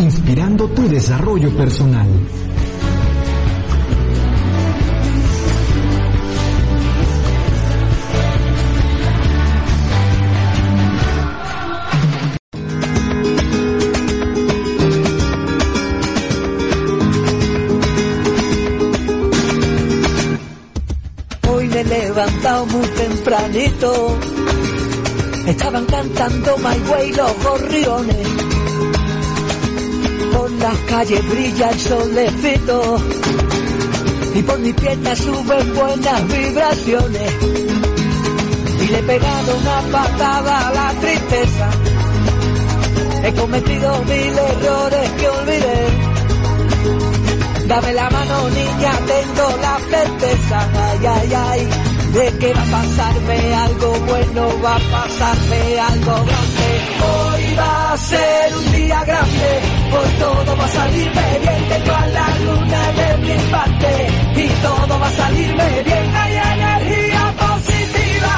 inspirando tu desarrollo personal. Hoy me he levantado muy tempranito. Estaban cantando My Way los gorriones. Por las calles brilla el solecito. Y por mis piernas suben buenas vibraciones. Y le he pegado una patada a la tristeza. He cometido mil errores que olvidé. Dame la mano niña, tengo la certeza, ay, ay, ay, de que va a pasarme algo bueno, va a pasarme algo grande. Hoy va a ser un día grande, Hoy todo va a salirme bien, tengo a la luna de mi parte y todo va a salirme bien. Hay energía positiva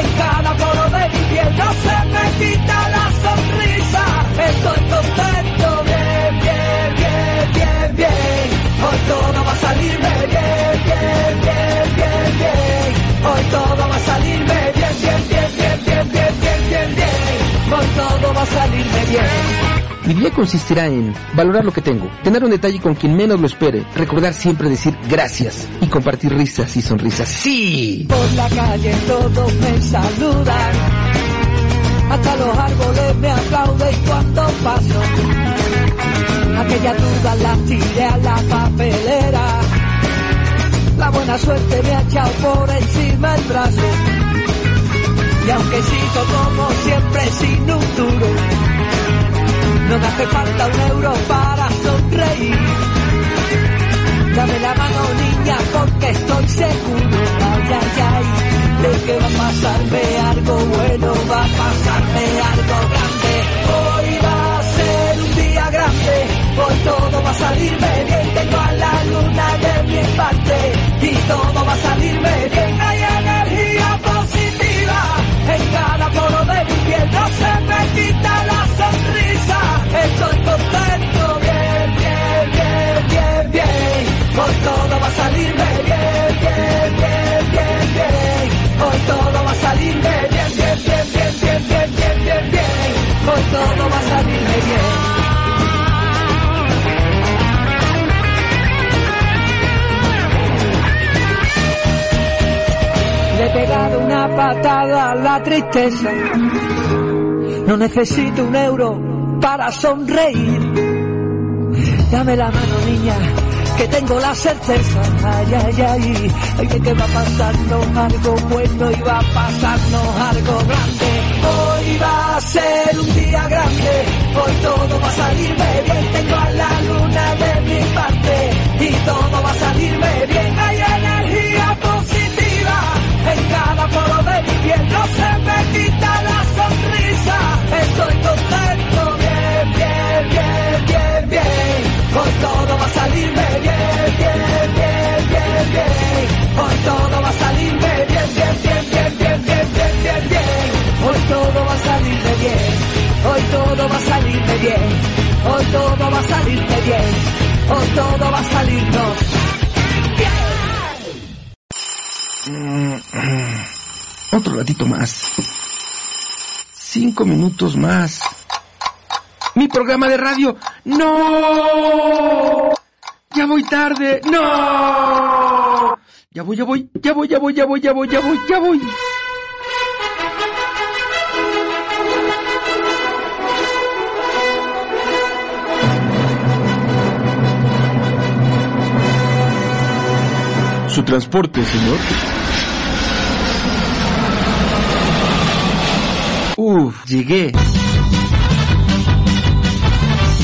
en cada poro de mi piel, no se me quita la sonrisa. Estoy contento, bien, bien, bien, bien, bien. Hoy todo va a salirme bien, bien, bien, bien, bien. Hoy todo va a salirme bien, bien, bien, bien, bien, bien, bien, bien, bien. Hoy todo va a salirme bien. Mi día consistirá en valorar lo que tengo, tener un detalle con quien menos lo espere, recordar siempre decir gracias y compartir risas y sonrisas. ¡Sí! Por la calle todos me saludan, hasta los árboles me aplauden cuando paso. Aquella duda la tiré a la papelera, la buena suerte me ha echado por encima el brazo. Y aunque sigo como siempre sin un duro, no me hace falta un euro para sonreír. Dame la mano niña porque estoy seguro, ay, ay, ay, de que va a pasarme algo bueno, va a pasarme algo grande. Hoy va a ser un día grande, hoy todo va a salirme bien, tengo a la luna de mi parte. Y todo va a salirme bien, hay energía positiva. En cada poro de mi piel, no se me quita la estoy contento, bien, bien, bien, bien, bien. Hoy todo va a salirme bien, bien, bien, bien, bien. Hoy todo va a salirme bien, bien, bien, bien, bien, bien, bien, bien, bien. Hoy todo va a salirme bien. Le he pegado una patada a la tristeza. No necesito un euro para sonreír. Dame la mano, niña, que tengo la certeza. Ay, ay, ay, ay, que va a algo bueno y va a pasarnos algo grande. Hoy va a ser un día grande, hoy todo va a salirme bien. Tengo a la luna de mi parte y todo va a salirme bien. Hay energía positiva en cada poro de mi piel. No se me quita la sonrisa, estoy contento, bien, bien, bien, bien. Hoy todo va a salirme bien, bien, bien, bien, bien. Hoy todo va a salirme bien, bien, bien, bien, bien, bien, bien, bien, bien. Hoy todo va a salirme bien. Hoy todo va a salirme bien. Hoy todo va a salirme bien. Hoy todo va a salirnos Otro ratito más. Cinco minutos más. Mi programa de radio. ¡No! Ya voy tarde. ¡No! Ya voy, ya voy, ya voy, ya voy, ya voy, ya voy, ya voy, ya voy. Su transporte, señor. Uf, llegué.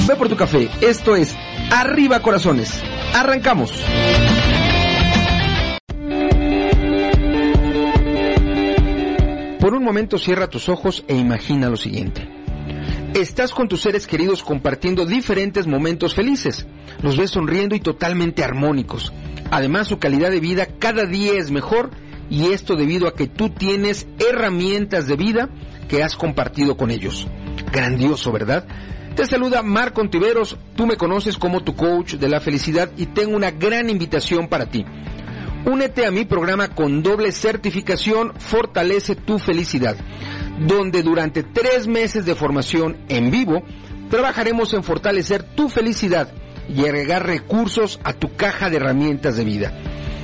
Ve por tu café. Esto es Arriba Corazones. Arrancamos. Por un momento cierra tus ojos e imagina lo siguiente. Estás con tus seres queridos compartiendo diferentes momentos felices. Los ves sonriendo y totalmente armónicos. Además, su calidad de vida cada día es mejor y esto debido a que tú tienes herramientas de vida que has compartido con ellos. Grandioso, ¿verdad? Te saluda Marco Ontiveros, tú me conoces como tu coach de la felicidad y tengo una gran invitación para ti. Únete a mi programa con doble certificación Fortalece tu felicidad, donde durante tres meses de formación en vivo trabajaremos en fortalecer tu felicidad y agregar recursos a tu caja de herramientas de vida.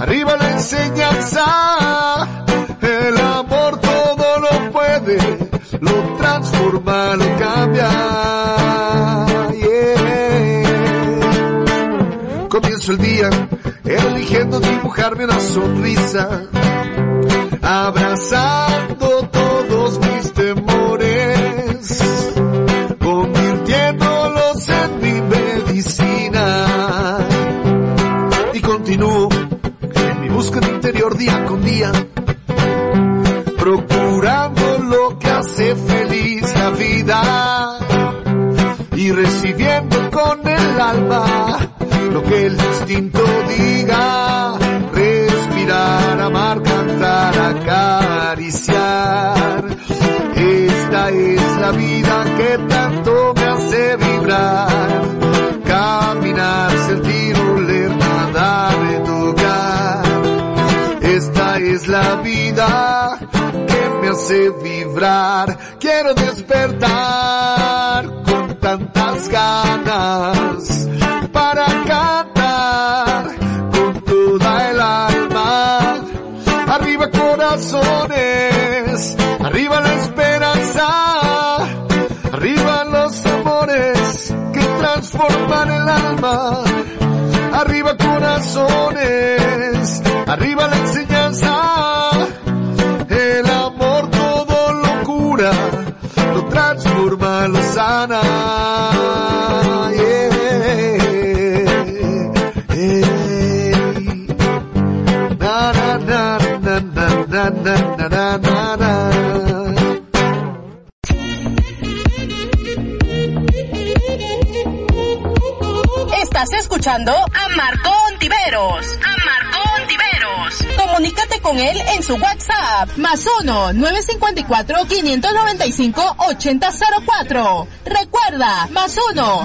arriba la enseñanza, el amor todo lo puede, lo transforma, lo cambia. Comienzo el día eligiendo dibujarme una sonrisa, abrazando todos mis temores, alma lo que el instinto diga, respirar, amar, cantar, acariciar. Esta es la vida que tanto me hace vibrar, caminar, sentir, oler, nadar, tocar. Esta es la vida que me hace vibrar, quiero despertar con tantas ganas arriba la esperanza, arriba los amores que transforman el alma. Arriba corazones, arriba la enseñanza, el amor todo lo cura, lo transforma, lo sana. Estás escuchando a Marco Ontiveros. A Marco Ontiveros. Comunícate con él en su WhatsApp. Más 1 954 595 8004. Recuerda, más 1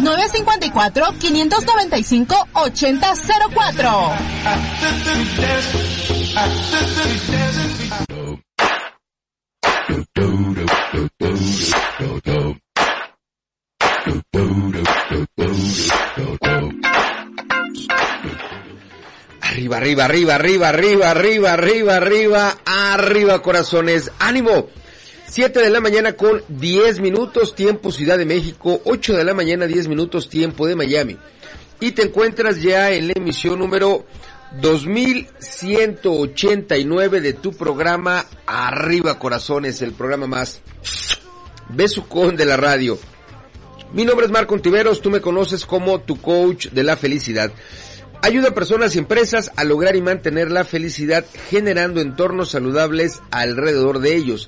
Arriba, arriba, arriba, arriba, arriba, arriba, arriba, arriba, arriba, corazones. ¡Ánimo! 7 de la mañana con 10 minutos, tiempo Ciudad de México. 8 de la mañana, 10 minutos, tiempo de Miami. Y te encuentras ya en la emisión número 2189 de tu programa Arriba Corazones, el programa más besucón de la radio. Mi nombre es Marco Ontiveros, tú me conoces como tu coach de la felicidad. Ayuda a personas y empresas a lograr y mantener la felicidad generando entornos saludables alrededor de ellos.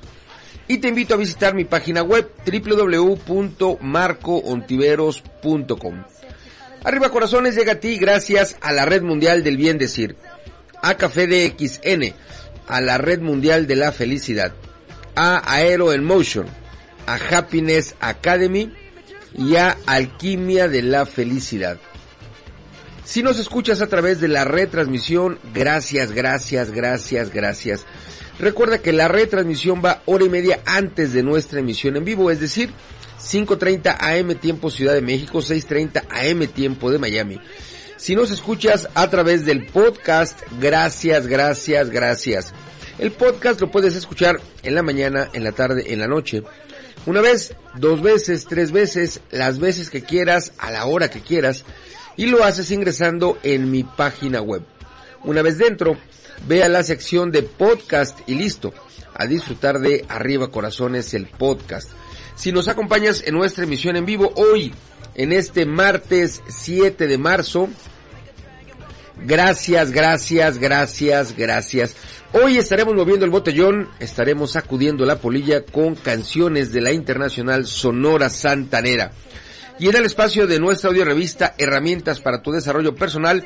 Y te invito a visitar mi página web www.marcoontiveros.com. Arriba Corazones llega a ti gracias a la Red Mundial del Bien Decir, a Café DXN, a la Red Mundial de la Felicidad, a Aero en Motion, a Happiness Academy y a Alquimia de la Felicidad. Si nos escuchas a través de la retransmisión, gracias, gracias, gracias, gracias. Recuerda que la retransmisión va hora y media antes de nuestra emisión en vivo, es decir, 5.30 AM tiempo Ciudad de México, 6.30 AM tiempo de Miami. Si nos escuchas a través del podcast, gracias, gracias, gracias. El podcast lo puedes escuchar en la mañana, en la tarde, en la noche. Una vez, dos veces, tres veces, las veces que quieras, a la hora que quieras, y lo haces ingresando en mi página web. Una vez dentro, ve a la sección de podcast y listo, a disfrutar de Arriba Corazones el podcast. Si nos acompañas en nuestra emisión en vivo hoy, en este martes 7 de marzo, gracias, gracias, gracias, gracias. Hoy estaremos moviendo el botellón, estaremos sacudiendo la polilla con canciones de la internacional Sonora Santanera. Y en el espacio de nuestra audio revista Herramientas para tu desarrollo personal,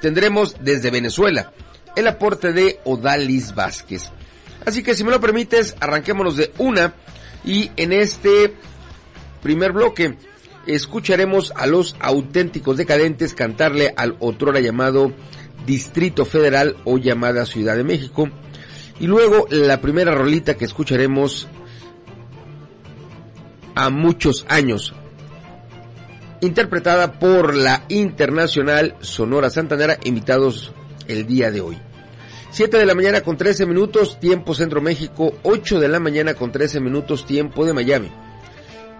tendremos desde Venezuela el aporte de Odalis Vázquez. Así que si me lo permites, arranquémonos de una y en este primer bloque escucharemos a los auténticos decadentes cantarle al otrora llamado Distrito Federal o llamada Ciudad de México. Y luego la primera rolita que escucharemos a muchos años, interpretada por la internacional Sonora Santanera, invitados el día de hoy. 7 de la mañana con 13 minutos, tiempo Centro México, 8 de la mañana con 13 minutos, tiempo de Miami.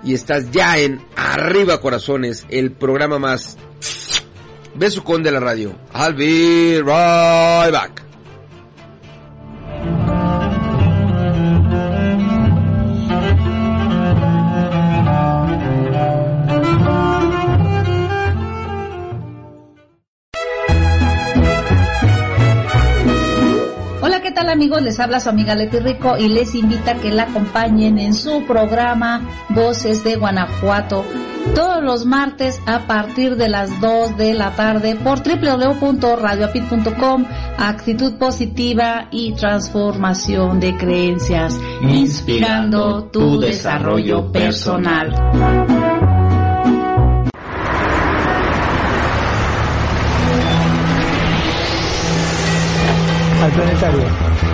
Y estás ya en Arriba Corazones, el programa más besucón de la radio. I'll be right back. Amigos? Les habla su amiga Leti Rico y les invita a que la acompañen en su programa Voces de Guanajuato todos los martes a partir de las 2 de la tarde por www.radioapit.com Actitud positiva y transformación de creencias, inspirando tu desarrollo personal. al planetario.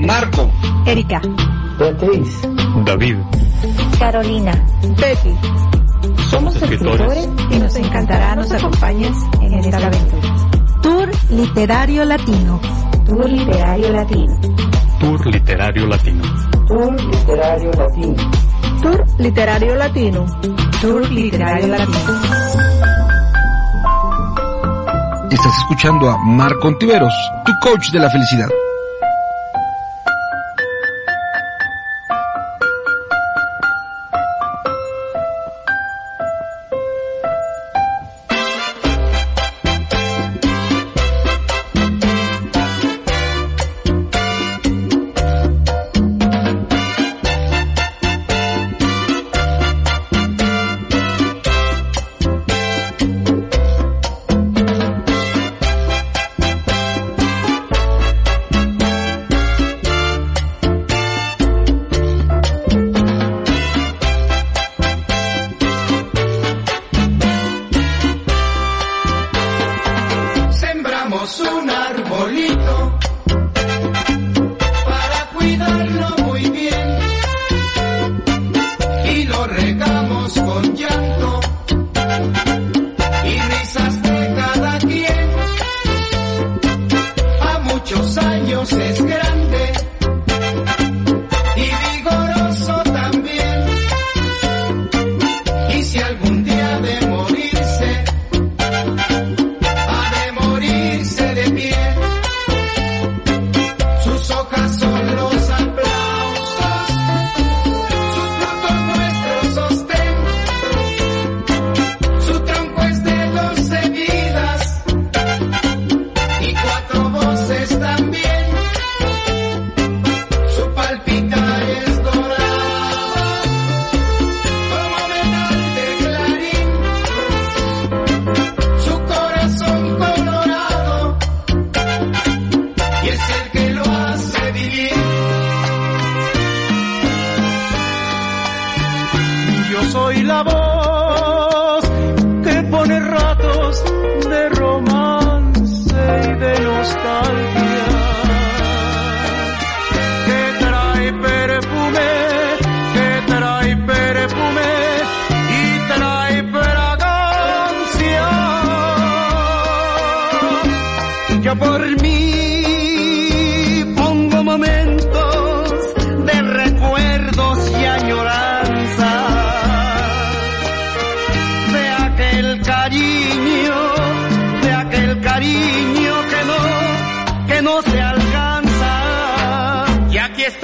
Marco. Erika. Beatriz. David. Carolina. Betty. Somos escritores y nos encantará nos acompañes en esta aventura. Tour Literario Latino. Tour Literario Latino. Tour Literario Latino. Tour Literario Latino. Tour Literario Latino. Tour Literario Latino. Estás escuchando a Marco Ontiveros, tu coach de la felicidad.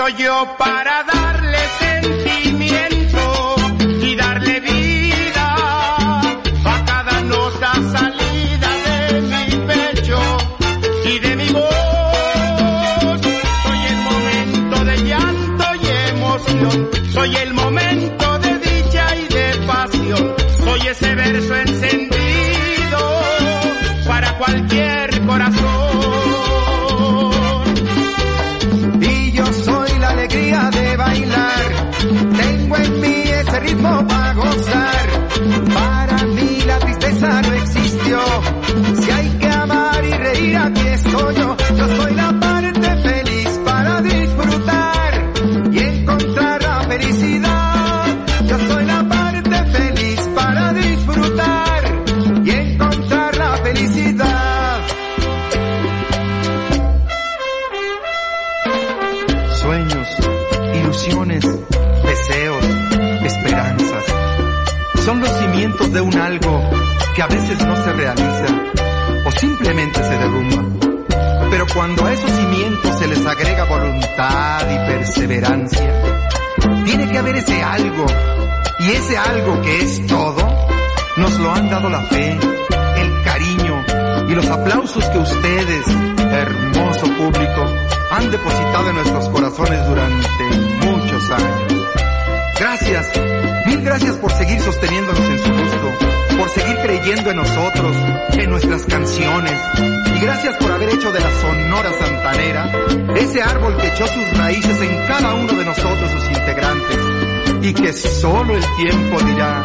yo ritmo. Sosteniéndonos en su gusto, por seguir creyendo en nosotros, en nuestras canciones, y gracias por haber hecho de la Sonora Santanera ese árbol que echó sus raíces en cada uno de nosotros, sus integrantes, y que solo el tiempo dirá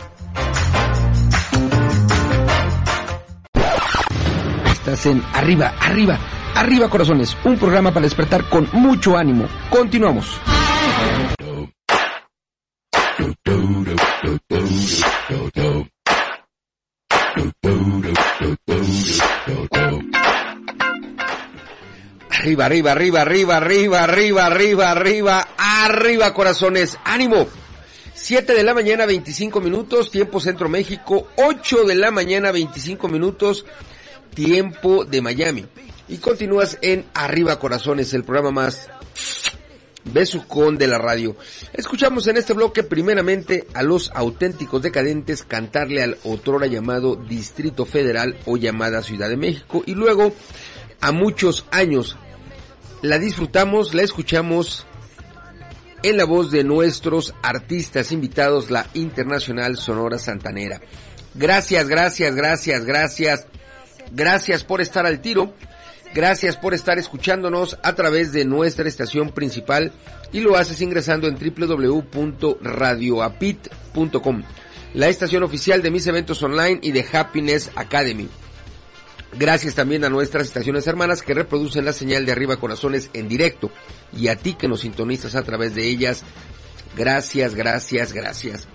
En Arriba, Arriba, Arriba Corazones, un programa para despertar con mucho ánimo. Continuamos. Arriba, arriba, arriba, arriba, arriba, arriba, arriba, arriba, arriba, corazones. ¡Ánimo! 7 de la mañana, 25 minutos, tiempo Centro México. 8 de la mañana, 25 minutos, tiempo de Miami. Y continúas en Arriba Corazones, el programa más besucón de la radio. Escuchamos en este bloque primeramente a los auténticos decadentes cantarle al otrora llamado Distrito Federal o llamada Ciudad de México y luego a muchos años la disfrutamos, la escuchamos en la voz de nuestros artistas invitados, la Internacional Sonora Santanera. Gracias, gracias, gracias, gracias. Gracias por estar al tiro. Gracias por estar escuchándonos a través de nuestra estación principal y lo haces ingresando en www.radioapit.com, la estación oficial de mis eventos online y de Happiness Academy. Gracias también a nuestras estaciones hermanas que reproducen la señal de arriba corazones en directo y a ti que nos sintonizas a través de ellas. Gracias, gracias, gracias.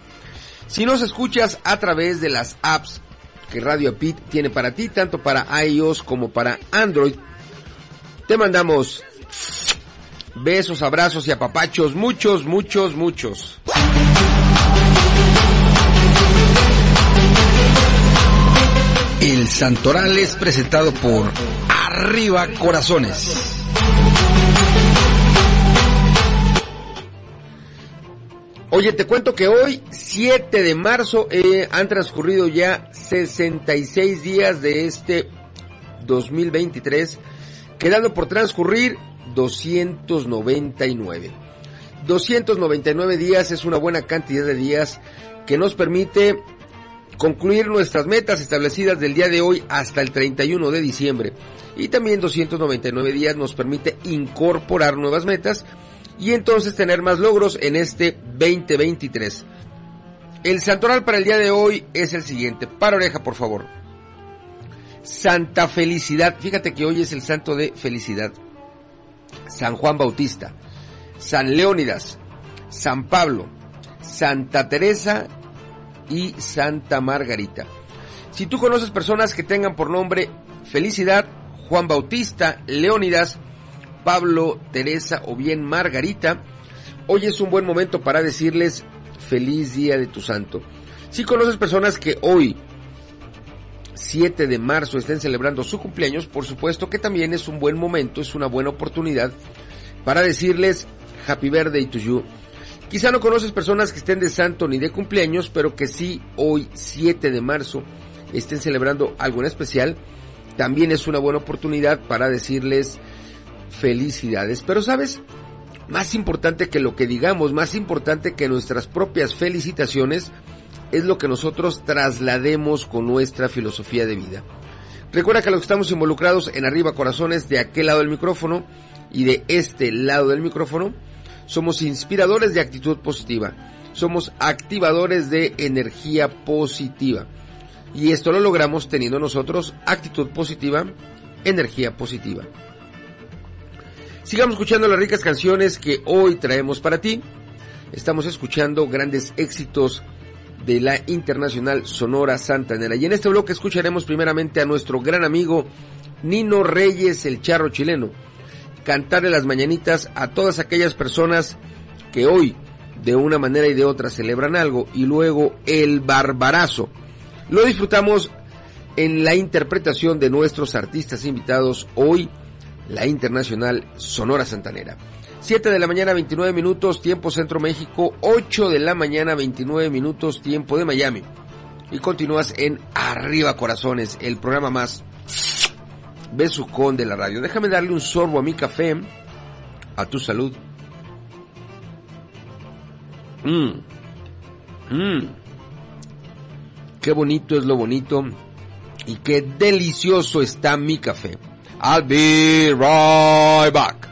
Si nos escuchas a través de las apps que Radio Pit tiene para ti, tanto para iOS como para Android, te mandamos besos, abrazos y apapachos, muchos, muchos, muchos. El Santoral es presentado por Arriba Corazones. Oye, te cuento que hoy, 7 de marzo, eh, han transcurrido ya 66 días de este 2023, quedando por transcurrir 299. 299 días es una buena cantidad de días que nos permite concluir nuestras metas establecidas del día de hoy hasta el 31 de diciembre. Y también 299 días nos permite incorporar nuevas metas y entonces tener más logros en este 2023. El santoral para el día de hoy es el siguiente. Para oreja, por favor. Santa Felicidad. Fíjate que hoy es el santo de felicidad. San Juan Bautista. San Leónidas. San Pablo. Santa Teresa y Santa Margarita. Si tú conoces personas que tengan por nombre Felicidad, Juan Bautista, Leónidas, Pablo, Teresa o bien Margarita, hoy es un buen momento para decirles feliz día de tu santo. Si conoces personas que hoy, 7 de marzo, estén celebrando su cumpleaños, por supuesto que también es un buen momento, es una buena oportunidad para decirles Happy Birthday to you. Quizá no conoces personas que estén de santo ni de cumpleaños, pero que sí hoy, 7 de marzo, estén celebrando algo en especial. También es una buena oportunidad para decirles felicidades. Pero sabes, más importante que lo que digamos, más importante que nuestras propias felicitaciones, es lo que nosotros traslademos con nuestra filosofía de vida. Recuerda que los que estamos involucrados en Arriba Corazones, de aquel lado del micrófono y de este lado del micrófono, somos inspiradores de actitud positiva. Somos activadores de energía positiva. Y esto lo logramos teniendo nosotros actitud positiva, energía positiva. Sigamos escuchando las ricas canciones que hoy traemos para ti. Estamos escuchando grandes éxitos de la Internacional Sonora Santanera. Y en este bloque escucharemos primeramente a nuestro gran amigo Nino Reyes, el charro chileno cantarle las mañanitas a todas aquellas personas que hoy de una manera y de otra celebran algo y luego el barbarazo. Lo disfrutamos en la interpretación de nuestros artistas invitados hoy, la Internacional Sonora Santanera. 7 de la mañana 29 minutos, tiempo Centro México, 8 de la mañana 29 minutos, tiempo de Miami. Y continúas en Arriba Corazones, el programa más besucón de la radio. Déjame darle un sorbo a mi café. A tu salud. Mmm. Mmm. Qué bonito es lo bonito. Y qué delicioso está mi café. I'll be right back.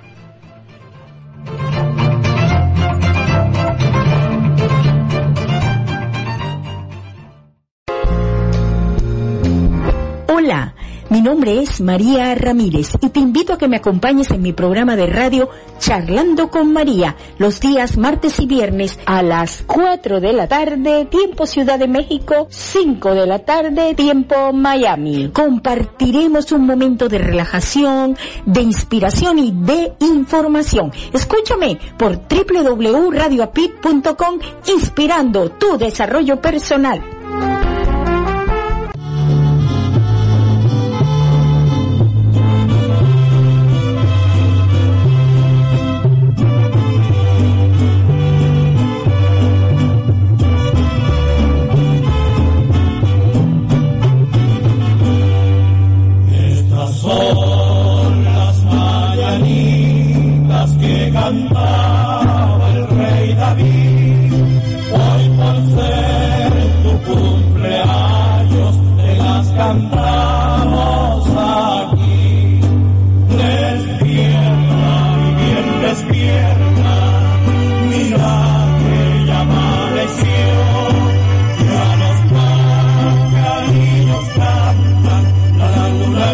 Mi nombre es María Ramírez y te invito a que me acompañes en mi programa de radio Charlando con María los días martes y viernes a las 4 de la tarde, tiempo Ciudad de México, 5 de la tarde, tiempo Miami. Compartiremos un momento de relajación, de inspiración y de información. Escúchame por www.radioapit.com inspirando tu desarrollo personal.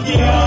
Yeah.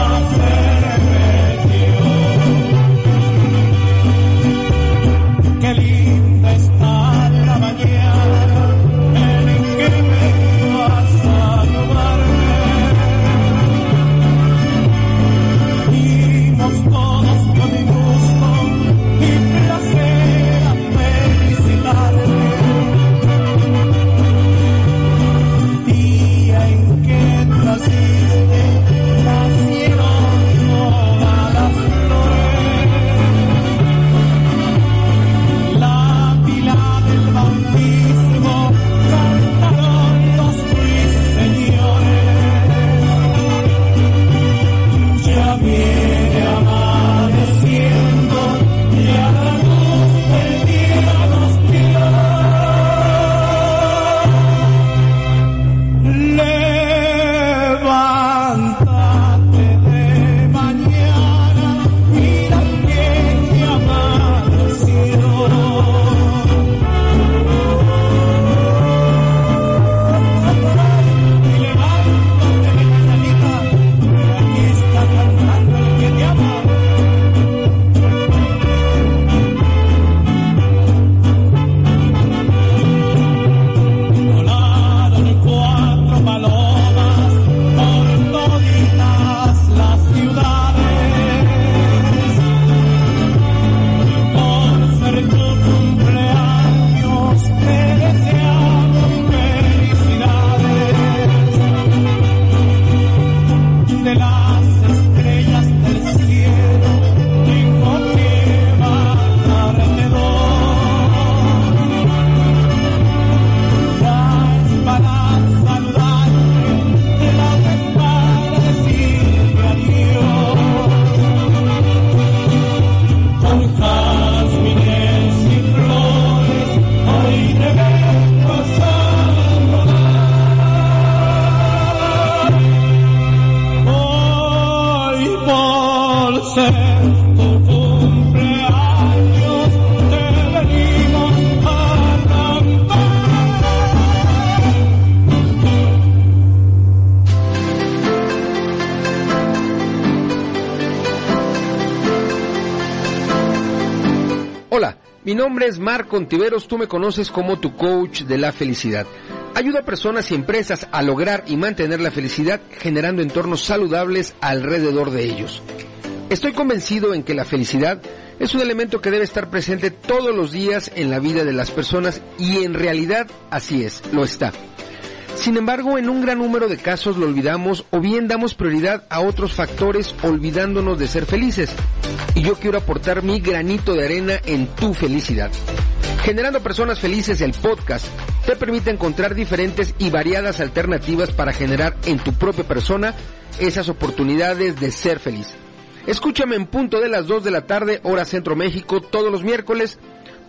Mi nombre es Marco Ontiveros, tú me conoces como tu coach de la felicidad. Ayuda a personas y empresas a lograr y mantener la felicidad generando entornos saludables alrededor de ellos. Estoy convencido en que la felicidad es un elemento que debe estar presente todos los días en la vida de las personas y en realidad así es, lo está. Sin embargo, en un gran número de casos lo olvidamos o bien damos prioridad a otros factores olvidándonos de ser felices. Y yo quiero aportar mi granito de arena en tu felicidad. Generando Personas Felices, el podcast te permite encontrar diferentes y variadas alternativas para generar en tu propia persona esas oportunidades de ser feliz. Escúchame en punto de las 2 de la tarde, hora Centro México, todos los miércoles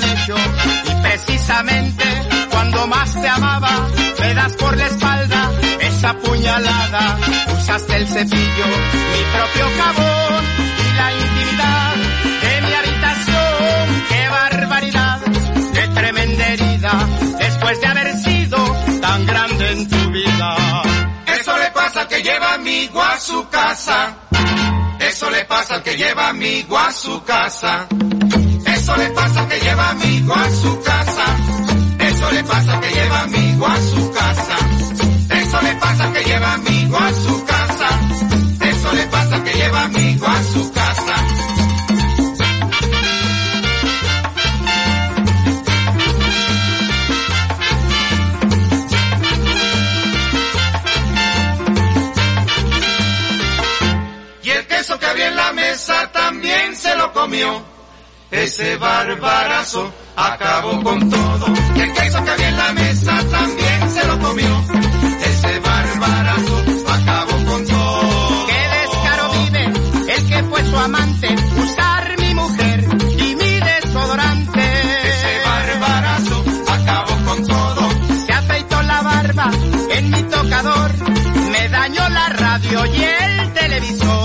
Y precisamente cuando más te amaba, me das por la espalda esa puñalada. Usaste el cepillo, mi propio jabón y la intimidad de mi habitación. ¡Qué barbaridad! ¡Qué tremenda herida! Después de haber sido tan grande en tu vida. Eso le pasa al que lleva amigo a su casa. Eso le pasa al que lleva amigo a su casa. Eso le pasa que lleva amigo a su casa. Eso le pasa que lleva amigo a su casa. Eso le pasa que lleva amigo a su casa. Eso le pasa que lleva amigo a su casa. Y el queso que había en la mesa también se lo comió. Ese barbarazo acabó con todo. Y el queso que había en la mesa también se lo comió. Ese barbarazo acabó con todo. ¡Qué descaro vive el que fue su amante! Usar mi mujer y mi desodorante. Ese barbarazo acabó con todo. Se afeitó la barba en mi tocador. Me dañó la radio y el televisor.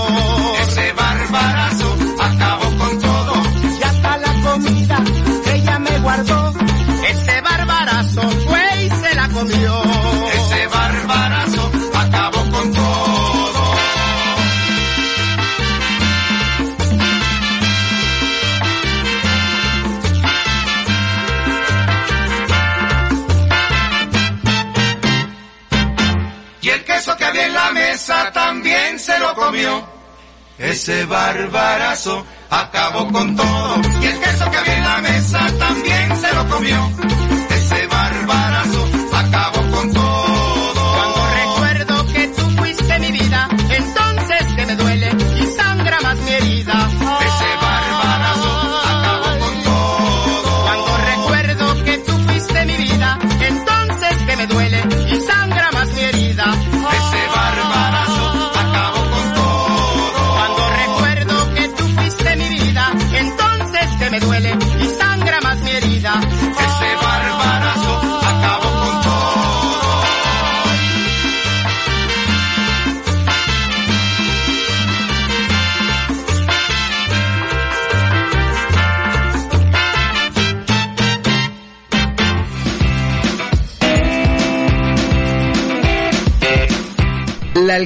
Ese barbarazo acabó con todo. Y el queso que había en la mesa también se lo comió.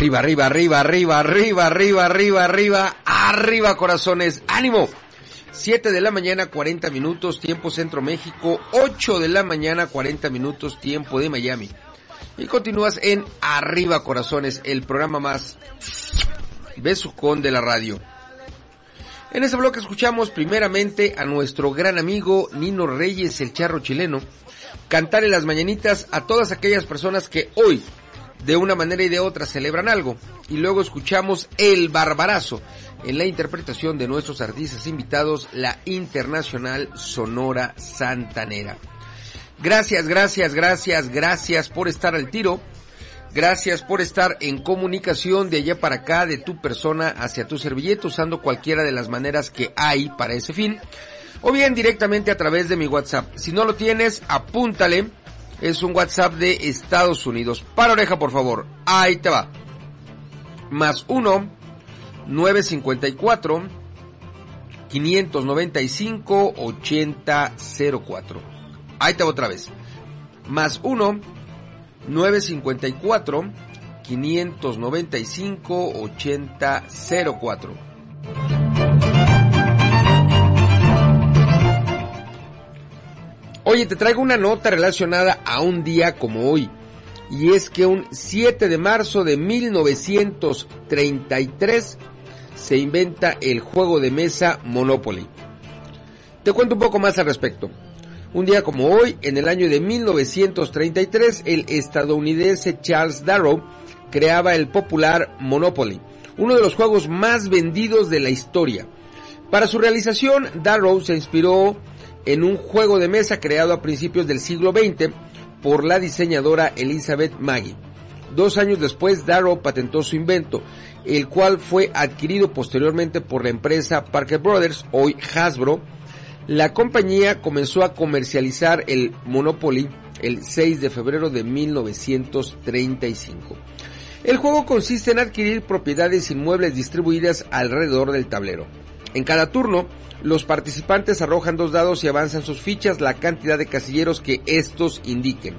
Arriba, arriba, arriba, arriba, arriba, arriba, arriba, arriba, arriba, corazones. ¡Ánimo! 7 de la mañana, 40 minutos, tiempo Centro México. 8 de la mañana, 40 minutos, tiempo de Miami. Y continúas en Arriba, corazones, el programa más besucón de la radio. En este bloque escuchamos primeramente a nuestro gran amigo Nino Reyes, el charro chileno, cantar en las mañanitas a todas aquellas personas que hoy de una manera y de otra celebran algo. Y luego escuchamos El Barbarazo en la interpretación de nuestros artistas invitados, la Internacional Sonora Santanera. Gracias, gracias, gracias, gracias por estar al tiro. Gracias por estar en comunicación de allá para acá, de tu persona hacia tu servilleta, usando cualquiera de las maneras que hay para ese fin. O bien directamente a través de mi WhatsApp. Si no lo tienes, apúntale es un WhatsApp de Estados Unidos. Para oreja, por favor. Ahí te va. Más 1 954 595 8004. Ahí te va otra vez. Más 1 954 595 8004. Oye, te traigo una nota relacionada a un día como hoy. Y es que un 7 de marzo de 1933 se inventa el juego de mesa Monopoly. Te cuento un poco más al respecto. Un día como hoy, en el año de 1933, el estadounidense Charles Darrow creaba el popular Monopoly, uno de los juegos más vendidos de la historia. Para su realización, Darrow se inspiró en un juego de mesa creado a principios del siglo XX por la diseñadora Elizabeth Maggie. Dos años después, Darrow patentó su invento, el cual fue adquirido posteriormente por la empresa Parker Brothers, hoy Hasbro. La compañía comenzó a comercializar el Monopoly el 6 de febrero de 1935. El juego consiste en adquirir propiedades inmuebles distribuidas alrededor del tablero. En cada turno, los participantes arrojan dos dados y avanzan sus fichas la cantidad de casilleros que estos indiquen.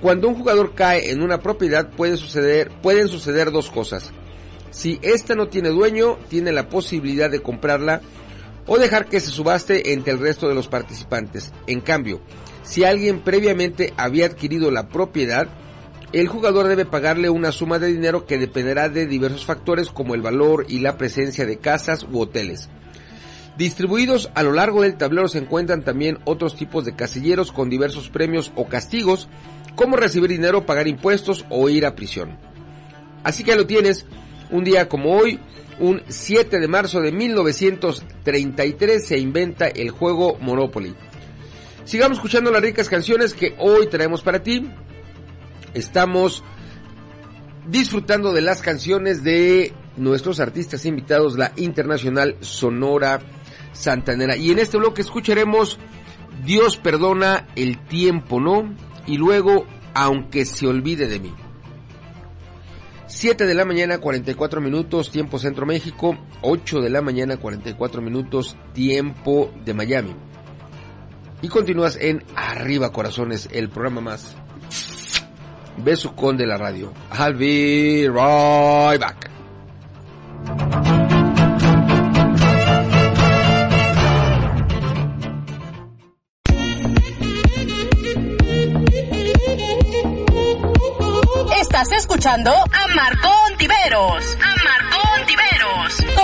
Cuando un jugador cae en una propiedad puede suceder, pueden suceder dos cosas. Si ésta no tiene dueño, tiene la posibilidad de comprarla o dejar que se subaste entre el resto de los participantes. En cambio, si alguien previamente había adquirido la propiedad, el jugador debe pagarle una suma de dinero que dependerá de diversos factores como el valor y la presencia de casas u hoteles. Distribuidos a lo largo del tablero se encuentran también otros tipos de casilleros con diversos premios o castigos, como recibir dinero, pagar impuestos o ir a prisión. Así que lo tienes, un día como hoy, un 7 de marzo de 1933 se inventa el juego Monopoly. Sigamos escuchando las ricas canciones que hoy traemos para ti. Estamos disfrutando de las canciones de nuestros artistas invitados, la Internacional Sonora Santanera. Y en este bloque escucharemos Dios perdona el tiempo, ¿no? Y luego, aunque se olvide de mí. 7 de la mañana, 44 minutos, tiempo Centro México. 8 de la mañana, 44 minutos, tiempo de Miami. Y continúas en Arriba Corazones, el programa más besucón de la radio. I'll be right back. Estás escuchando. A Marco Ontiveros.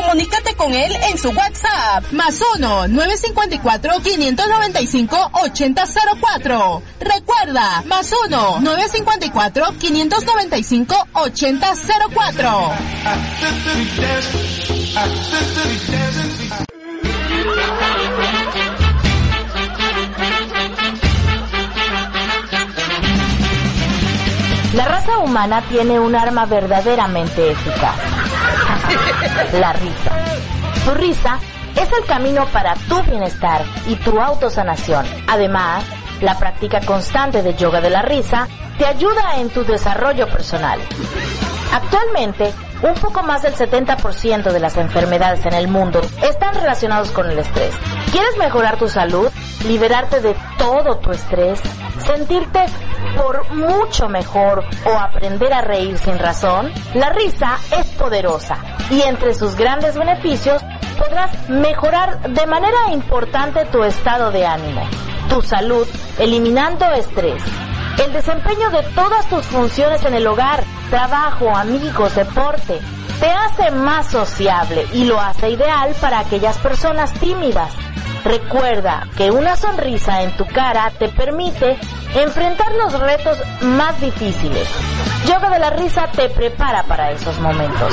Comunícate con él en su WhatsApp. Más 1 954 595 8004. Recuerda, más 1 954 595 8004. La raza humana tiene un arma verdaderamente eficaz. La risa. Tu risa es el camino para tu bienestar y tu autosanación. Además, la práctica constante de yoga de la risa te ayuda en tu desarrollo personal. Actualmente, un poco más del 70% de las enfermedades en el mundo están relacionados con el estrés. ¿Quieres mejorar tu salud? ¿Liberarte de todo tu estrés? ¿Sentirte por mucho mejor o aprender a reír sin razón? La risa es poderosa y entre sus grandes beneficios podrás mejorar de manera importante tu estado de ánimo, tu salud, eliminando estrés el desempeño de todas tus funciones en el hogar, trabajo, amigos, deporte, te hace más sociable y lo hace ideal para aquellas personas tímidas. Recuerda que una sonrisa en tu cara te permite enfrentar los retos más difíciles. Yoga de la risa te prepara para esos momentos.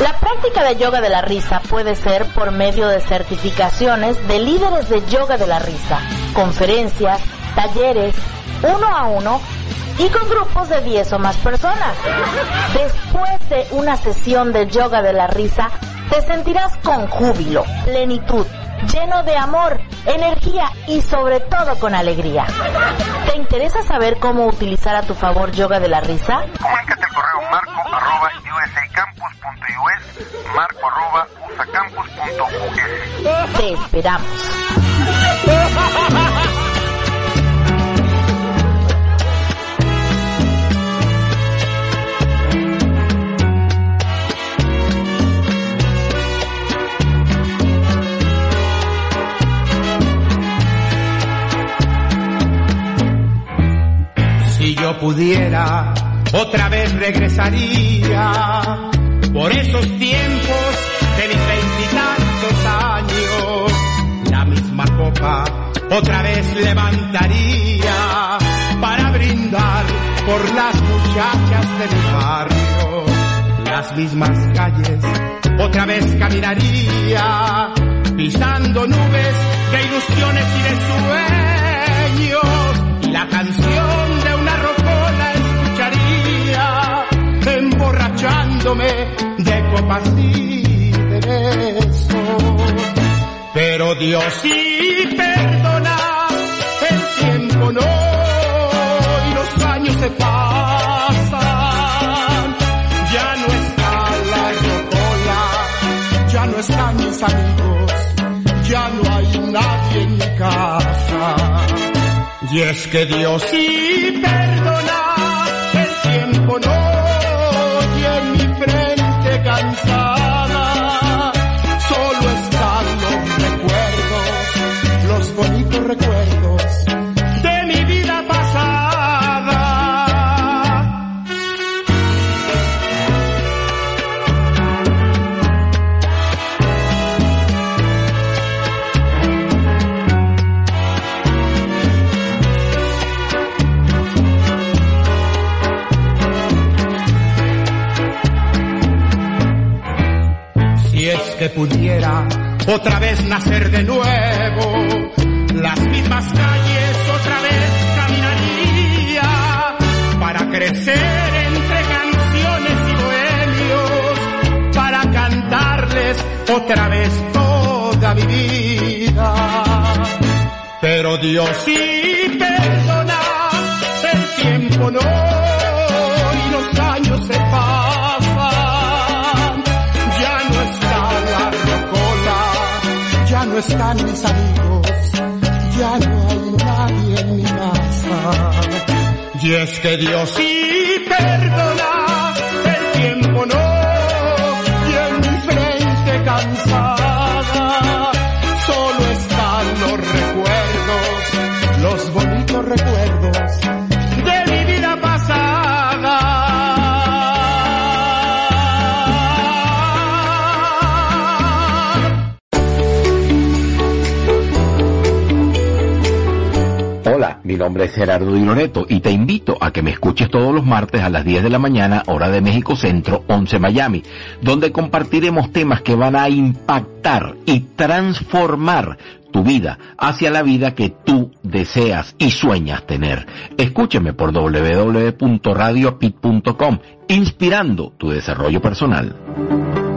La práctica de yoga de la risa puede ser por medio de certificaciones de líderes de yoga de la risa, conferencias, talleres, uno a uno y con grupos de 10 o más personas. Después de una sesión de yoga de la risa, te sentirás con júbilo, plenitud, lleno de amor, energía y sobre todo con alegría. ¿Te interesa saber cómo utilizar a tu favor yoga de la risa? Comunícate al correo marco arroba usacampus.us, marco arroba usacampus.us. Te esperamos. Pudiera, otra vez regresaría por esos tiempos de mis veintitantos años. La misma copa otra vez levantaría para brindar por las muchachas de mi barrio. Las mismas calles otra vez caminaría pisando nubes de ilusiones y de sueños la canción de copas y de besos pero Dios sí perdona el tiempo no y los años se pasan. Ya no está la rocola ya no están mis amigos ya no hay nadie en mi casa. Y es que Dios sí perdona el tiempo no frente que pudiera otra vez nacer de nuevo. Las mismas calles otra vez caminaría para crecer entre canciones y dueños, para cantarles otra vez toda mi vida. Pero Dios sí perdona, el tiempo no no están mis amigos, ya no hay nadie en mi casa. Y es que Dios sí perdona, el tiempo no, y en mi frente cansada mi nombre es Gerardo Di Loreto y te invito a que me escuches todos los martes a las 10 de la mañana, hora de México Centro, 11 Miami, donde compartiremos temas que van a impactar y transformar tu vida hacia la vida que tú deseas y sueñas tener. Escúcheme por www.radiopit.com, inspirando tu desarrollo personal.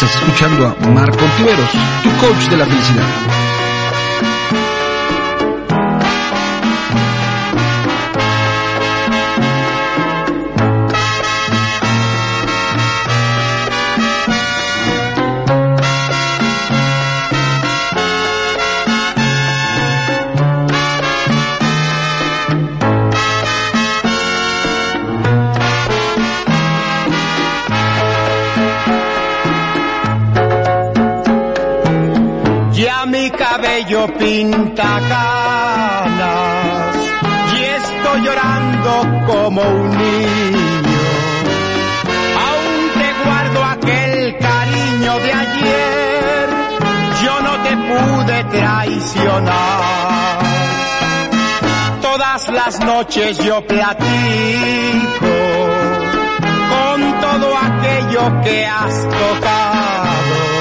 Estás escuchando a Marco Tiveros, tu coach de la felicidad. Cabello pinta canas y estoy llorando como un niño. Aún te guardo aquel cariño de ayer, yo no te pude traicionar. Todas las noches yo platico con todo aquello que has tocado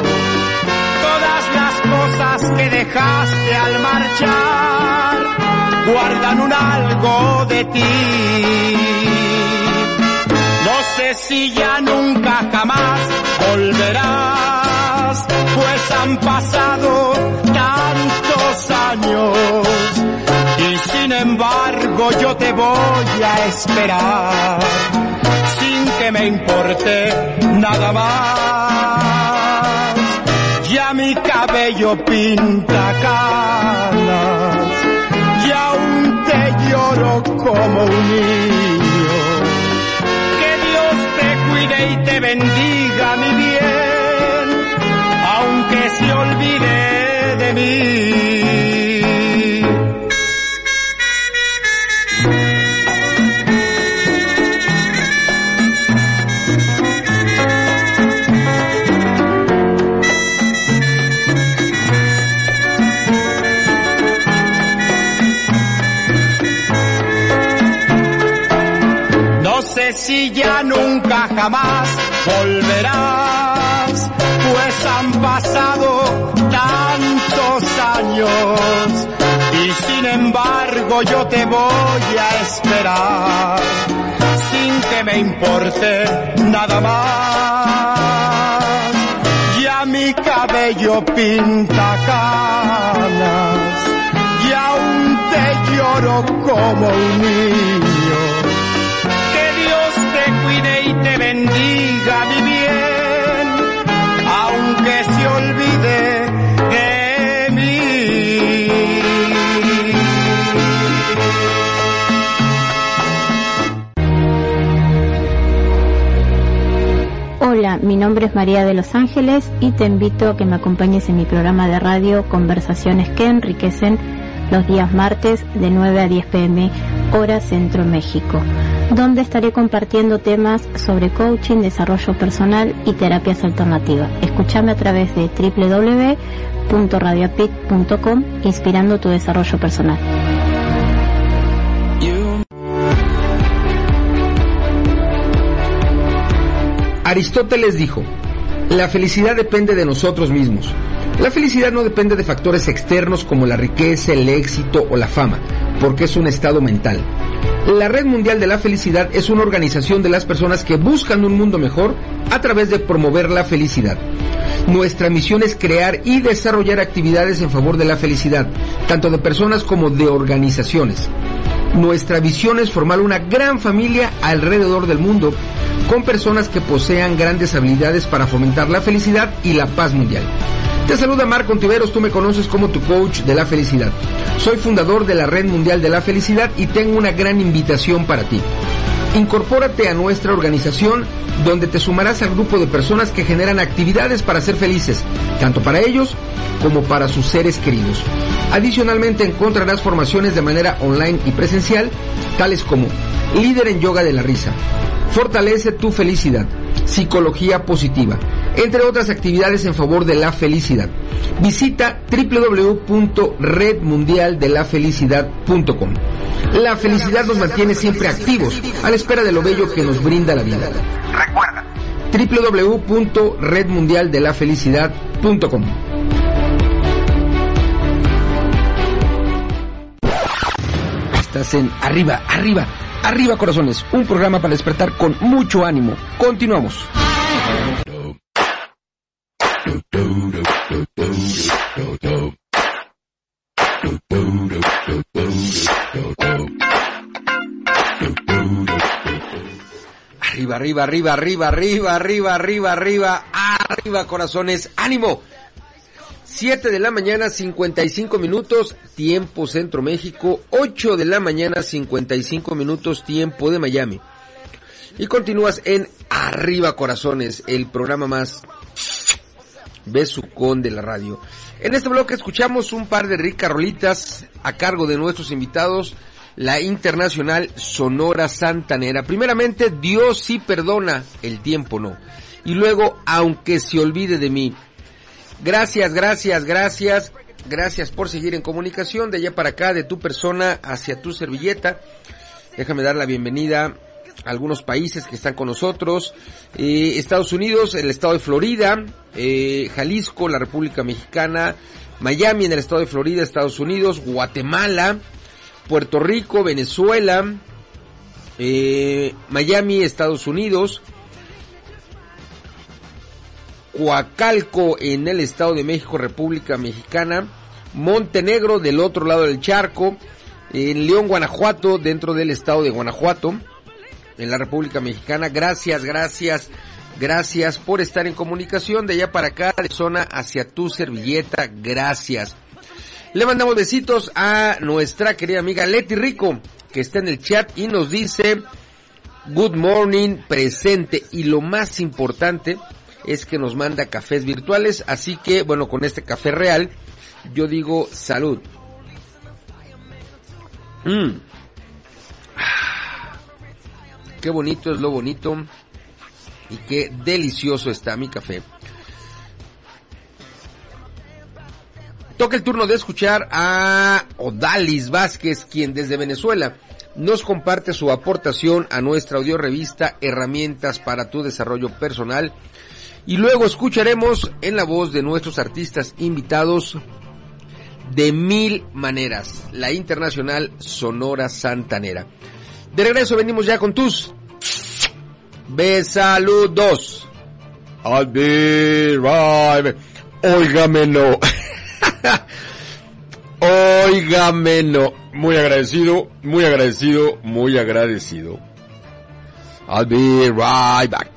que dejaste al marchar guardan un algo de ti. No sé si ya nunca jamás volverás, pues han pasado tantos años y sin embargo yo te voy a esperar sin que me importe nada más mi cabello pinta canas y aún te lloro como un niño. Que Dios te cuide y te bendiga mi bien, aunque se olvide de mí. Si ya nunca jamás volverás, pues han pasado tantos años y sin embargo yo te voy a esperar sin que me importe nada más. Ya mi cabello pinta canas y aún te lloro como un niño cuide y te bendiga mi bien, aunque se olvide de mí. Hola, mi nombre es María de Los Ángeles y te invito a que me acompañes en mi programa de radio Conversaciones que enriquecen los días martes de 9 a 10 pm hora Centro México, donde estaré compartiendo temas sobre coaching, desarrollo personal y terapias alternativas. Escúchame a través de www.radiopit.com inspirando tu desarrollo personal. Aristóteles dijo, la felicidad depende de nosotros mismos. La felicidad no depende de factores externos como la riqueza, el éxito o la fama, porque es un estado mental. La Red Mundial de la Felicidad es una organización de las personas que buscan un mundo mejor a través de promover la felicidad. Nuestra misión es crear y desarrollar actividades en favor de la felicidad, tanto de personas como de organizaciones. Nuestra visión es formar una gran familia alrededor del mundo, con personas que posean grandes habilidades para fomentar la felicidad y la paz mundial. Te saluda Marco Ontiveros, tú me conoces como tu coach de la felicidad. Soy fundador de la Red Mundial de la Felicidad y tengo una gran invitación para ti. Incorpórate a nuestra organización donde te sumarás al grupo de personas que generan actividades para ser felices, tanto para ellos como para sus seres queridos. Adicionalmente encontrarás formaciones de manera online y presencial, tales como líder en yoga de la risa, fortalece tu felicidad, psicología positiva, entre otras actividades en favor de la felicidad. Visita www.redmundialdelafelicidad.com. La felicidad nos mantiene siempre activos, a la espera de lo bello que nos brinda la vida. Recuerda. www.redmundialdelafelicidad.com. Estás en Arriba, Arriba, Arriba Corazones, un programa para despertar con mucho ánimo. Continuamos. Arriba, arriba, arriba, arriba, arriba, arriba, arriba, arriba, arriba, corazones, ánimo. 7 de la mañana, 55 minutos, tiempo Centro México, 8 de la mañana, 55 minutos, tiempo de Miami. Y continúas en Arriba Corazones, el programa más besucón de la radio. En este bloque escuchamos un par de ricas rolitas a cargo de nuestros invitados, la internacional Sonora Santanera. Primeramente, Dios sí perdona, el tiempo no. Y luego, aunque se olvide de mí. Gracias, gracias, gracias. Gracias por seguir en comunicación de allá para acá, de tu persona hacia tu servilleta. Déjame dar la bienvenida algunos países que están con nosotros. Eh, Estados Unidos, el estado de Florida, eh, Jalisco, la República Mexicana, Miami en el estado de Florida, Estados Unidos, Guatemala, Puerto Rico, Venezuela, eh, Miami, Estados Unidos, Coacalco en el Estado de México, República Mexicana, Montenegro del otro lado del charco, en León, Guanajuato, dentro del Estado de Guanajuato, en la República Mexicana. Gracias, gracias, gracias por estar en comunicación de allá para acá, de zona hacia tu servilleta. Gracias. Le mandamos besitos a nuestra querida amiga Leti Rico, que está en el chat y nos dice, good morning, presente. Y lo más importante es que nos manda cafés virtuales. Así que, bueno, con este café real, yo digo salud. Mm. Qué bonito es lo bonito y qué delicioso está mi café. Toca el turno de escuchar a Odalis Vázquez, quien desde Venezuela nos comparte su aportación a nuestra audiorevista Herramientas para tu desarrollo personal. Y luego escucharemos en la voz de nuestros artistas invitados de mil maneras, la internacional Sonora Santanera. De regreso venimos ya con tus besaludos. I'll be right. Óigame no. Óigame no. Muy agradecido, muy agradecido, muy agradecido. I'll be right back.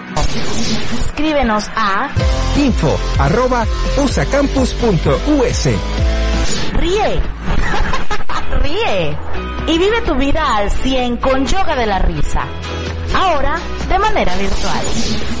Escríbenos a info arroba usacampus.us. Ríe. Ríe. Y vive tu vida al 100 con yoga de la risa. Ahora de manera virtual.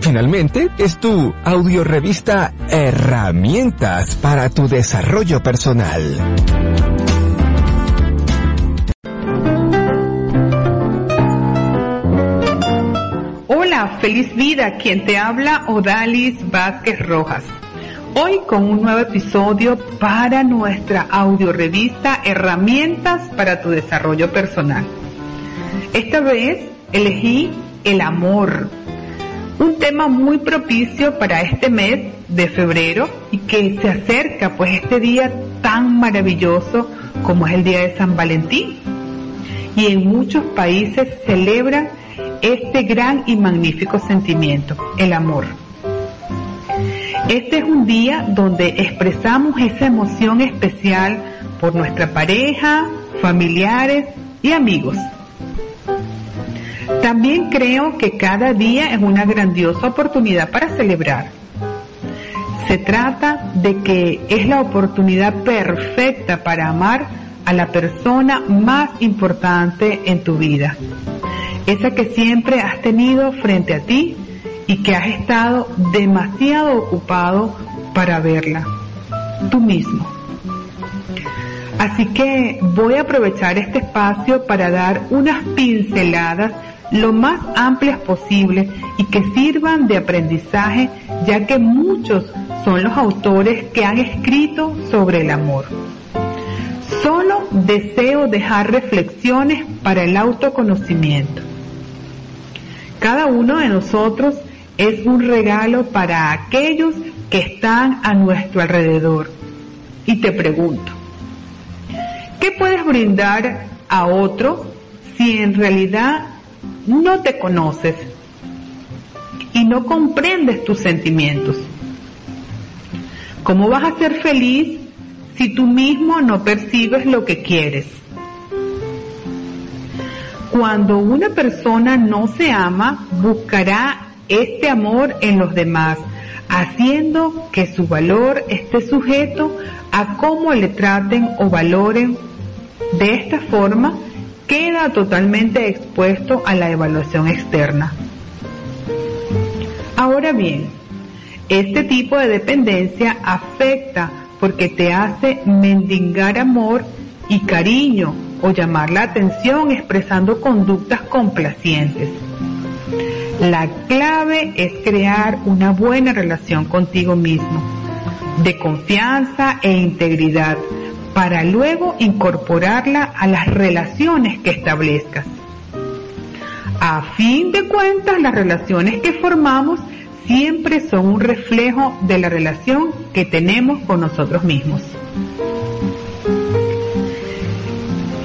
Finalmente, es tu audiorevista Herramientas para tu desarrollo personal. Hola, feliz vida, quien te habla Odalis Vázquez Rojas. Hoy con un nuevo episodio para nuestra audiorevista Herramientas para tu desarrollo personal. Esta vez elegí el amor, un tema muy propicio para este mes de febrero y que se acerca pues este día tan maravilloso como es el día de San Valentín. Y en muchos países celebran este gran y magnífico sentimiento, el amor. Este es un día donde expresamos esa emoción especial por nuestra pareja, familiares y amigos. También creo que cada día es una grandiosa oportunidad para celebrar. Se trata de que es la oportunidad perfecta para amar a la persona más importante en tu vida. Esa que siempre has tenido frente a ti y que has estado demasiado ocupado para verla. Tú mismo. Así que voy a aprovechar este espacio para dar unas pinceladas lo más amplias posible y que sirvan de aprendizaje ya que muchos son los autores que han escrito sobre el amor. Solo deseo dejar reflexiones para el autoconocimiento. Cada uno de nosotros es un regalo para aquellos que están a nuestro alrededor. Y te pregunto, ¿qué puedes brindar a otro si en realidad no te conoces y no comprendes tus sentimientos? ¿Cómo vas a ser feliz si tú mismo no percibes lo que quieres? Cuando una persona no se ama, buscará este amor en los demás, haciendo que su valor esté sujeto a cómo le traten o valoren. De esta forma, queda totalmente expuesto a la evaluación externa. Ahora bien, este tipo de dependencia afecta porque te hace mendigar amor y cariño o llamar la atención expresando conductas complacientes. La clave es crear una buena relación contigo mismo, de confianza e integridad, para luego incorporarla a las relaciones que establezcas. A fin de cuentas, las relaciones que formamos siempre son un reflejo de la relación que tenemos con nosotros mismos.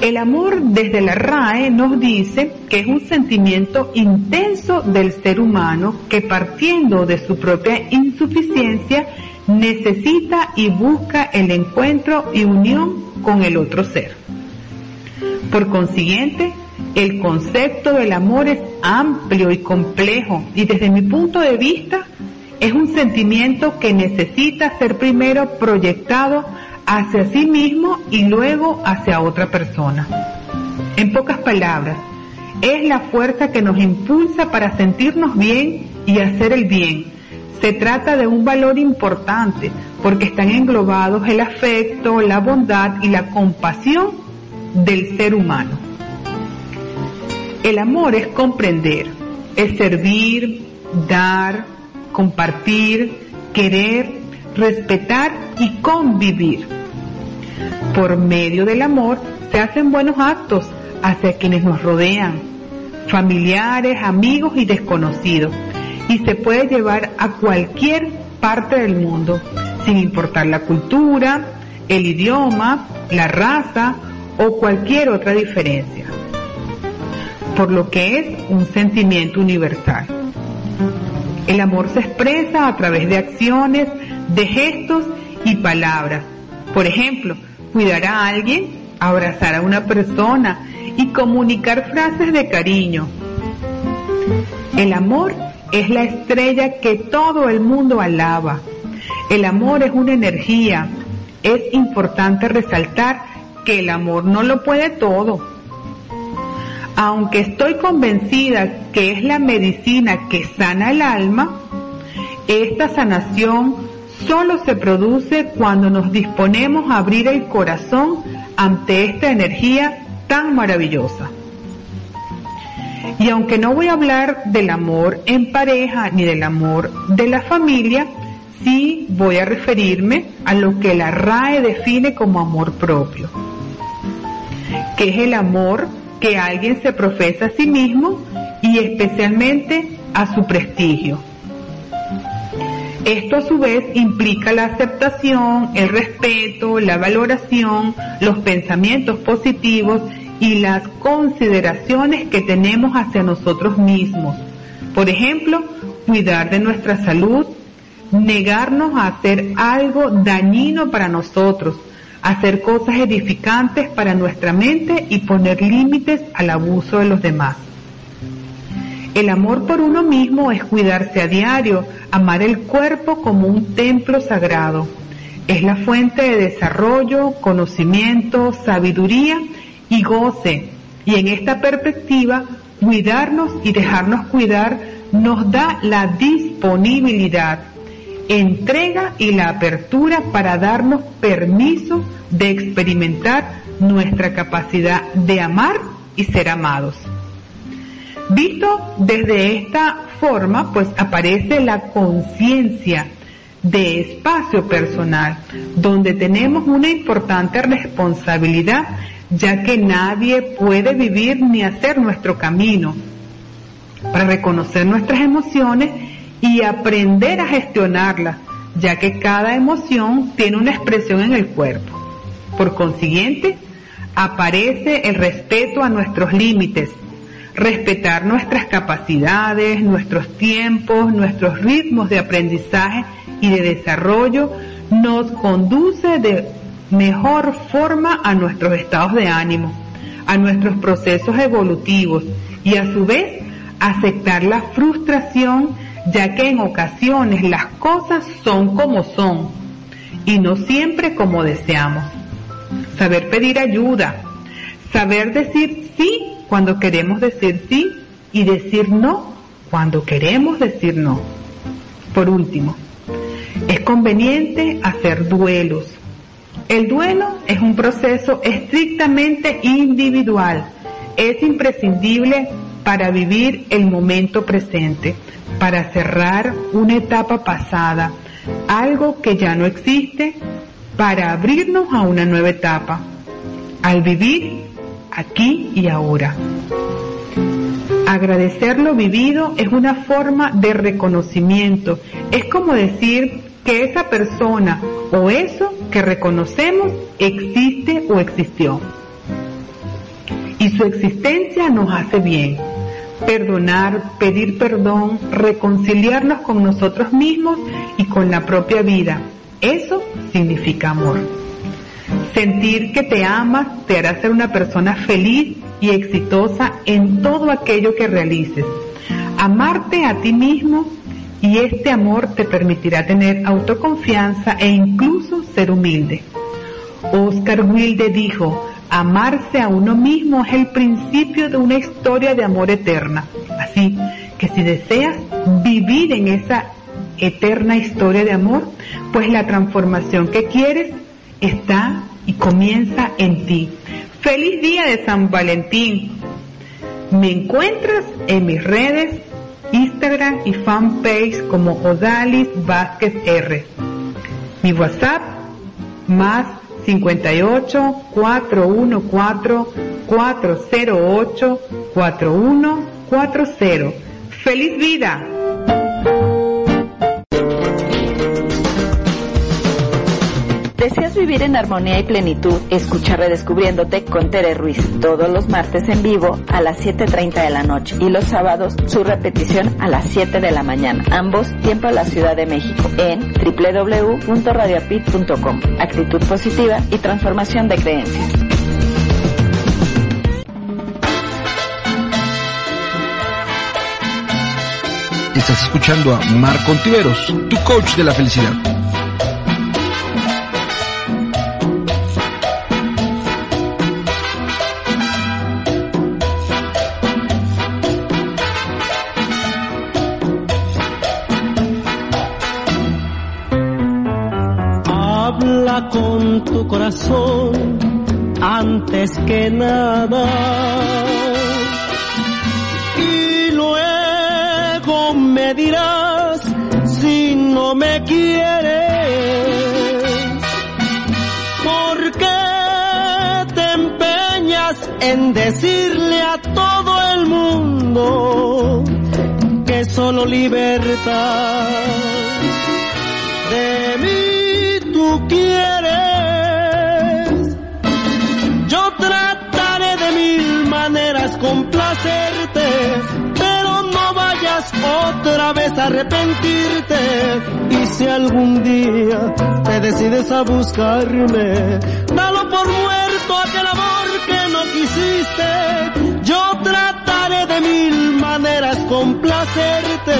El amor desde la RAE nos dice que es un sentimiento intenso del ser humano que partiendo de su propia insuficiencia necesita y busca el encuentro y unión con el otro ser. Por consiguiente, el concepto del amor es amplio y complejo y desde mi punto de vista es un sentimiento que necesita ser primero proyectado hacia sí mismo y luego hacia otra persona. En pocas palabras, es la fuerza que nos impulsa para sentirnos bien y hacer el bien. Se trata de un valor importante porque están englobados el afecto, la bondad y la compasión del ser humano. El amor es comprender, es servir, dar, compartir, querer, respetar y convivir. Por medio del amor se hacen buenos actos hacia quienes nos rodean, familiares, amigos y desconocidos, y se puede llevar a cualquier parte del mundo, sin importar la cultura, el idioma, la raza o cualquier otra diferencia, por lo que es un sentimiento universal. El amor se expresa a través de acciones, de gestos y palabras. Por ejemplo, cuidar a alguien, abrazar a una persona y comunicar frases de cariño. El amor es la estrella que todo el mundo alaba. El amor es una energía. Es importante resaltar que el amor no lo puede todo. Aunque estoy convencida que es la medicina que sana el alma, esta sanación solo se produce cuando nos disponemos a abrir el corazón ante esta energía tan maravillosa. Y aunque no voy a hablar del amor en pareja ni del amor de la familia, sí voy a referirme a lo que la RAE define como amor propio, que es el amor que alguien se profesa a sí mismo y especialmente a su prestigio. Esto a su vez implica la aceptación, el respeto, la valoración, los pensamientos positivos y las consideraciones que tenemos hacia nosotros mismos. Por ejemplo, cuidar de nuestra salud, negarnos a hacer algo dañino para nosotros, hacer cosas edificantes para nuestra mente y poner límites al abuso de los demás. El amor por uno mismo es cuidarse a diario, amar el cuerpo como un templo sagrado. Es la fuente de desarrollo, conocimiento, sabiduría y goce. Y en esta perspectiva, cuidarnos y dejarnos cuidar nos da la disponibilidad, entrega y la apertura para darnos permiso de experimentar nuestra capacidad de amar y ser amados. Visto desde esta forma, pues aparece la conciencia de espacio personal, donde tenemos una importante responsabilidad, ya que nadie puede vivir ni hacer nuestro camino, para reconocer nuestras emociones y aprender a gestionarlas, ya que cada emoción tiene una expresión en el cuerpo. Por consiguiente, aparece el respeto a nuestros límites, respetar nuestras capacidades, nuestros tiempos, nuestros ritmos de aprendizaje y de desarrollo nos conduce de mejor forma a nuestros estados de ánimo, a nuestros procesos evolutivos y a su vez aceptar la frustración ya que en ocasiones las cosas son como son y no siempre como deseamos. Saber pedir ayuda, saber decir sí cuando queremos decir sí y decir no cuando queremos decir no. Por último, es conveniente hacer duelos. El duelo es un proceso estrictamente individual. Es imprescindible para vivir el momento presente, para cerrar una etapa pasada, algo que ya no existe, para abrirnos a una nueva etapa, al vivir aquí y ahora. Agradecer lo vivido es una forma de reconocimiento. Es como decir que esa persona o eso que reconocemos existe o existió. Y su existencia nos hace bien. Perdonar, pedir perdón, reconciliarnos con nosotros mismos y con la propia vida. Eso significa amor. Sentir que te amas te hará ser una persona feliz y exitosa en todo aquello que realices. Amarte a ti mismo y este amor te permitirá tener autoconfianza e incluso ser humilde. Oscar Wilde dijo, amarse a uno mismo es el principio de una historia de amor eterna. Así que si deseas vivir en esa eterna historia de amor, pues la transformación que quieres está y comienza en ti. Feliz día de San Valentín. Me encuentras en mis redes Instagram y fanpage como Odalis Vázquez R. Mi WhatsApp más 58 414 408 4140. ¡Feliz vida! ¿Deseas vivir en armonía y plenitud? Escucha Redescubriéndote con Tere Ruiz todos los martes en vivo a las 7.30 de la noche y los sábados su repetición a las 7 de la mañana, ambos tiempo a la Ciudad de México en www.radioapit.com. Actitud positiva y transformación de creencias. Estás escuchando a Marco Ontiveros, tu coach de la felicidad. Tu corazón antes que nada. Y luego me dirás si no me quieres. ¿Por qué te empeñas en decirle a todo el mundo que solo libertad de mí tú quieres. Mil maneras complacerte, pero no vayas otra vez a arrepentirte. Y si algún día te decides a buscarme, dalo por muerto aquel amor que no quisiste. Yo trataré de mil maneras complacerte,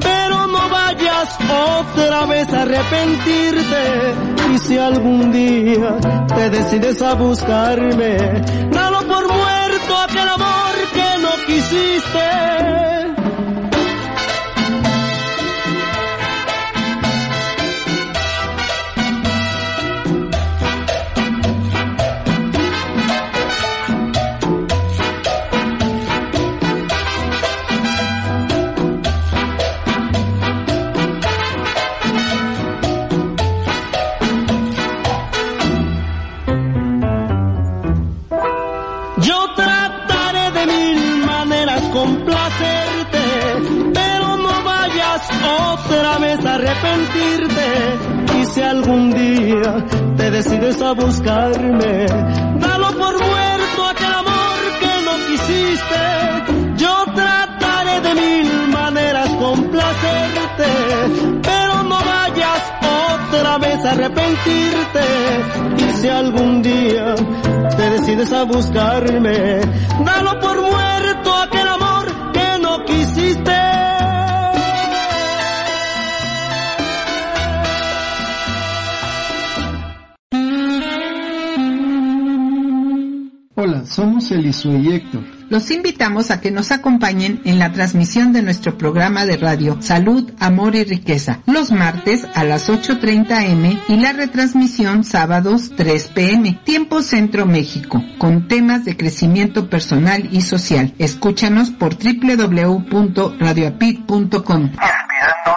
pero no vayas otra vez a arrepentirte. Y si algún día te decides a buscarme, dalo por muerto aquel amor que no quisiste. Arrepentirte. Y si algún día te decides a buscarme, dalo por muerto aquel amor que no quisiste. Yo trataré de mil maneras complacerte, pero no vayas otra vez a arrepentirte. Y si algún día te decides a buscarme, dalo por muerto aquel amor Hola, somos Elisue y Héctor. Los invitamos a que nos acompañen en la transmisión de nuestro programa de radio Salud, Amor y Riqueza, los martes a las 8.30 m y la retransmisión sábados 3 pm, tiempo Centro México, con temas de crecimiento personal y social. Escúchanos por www.radioapit.com. Inspirando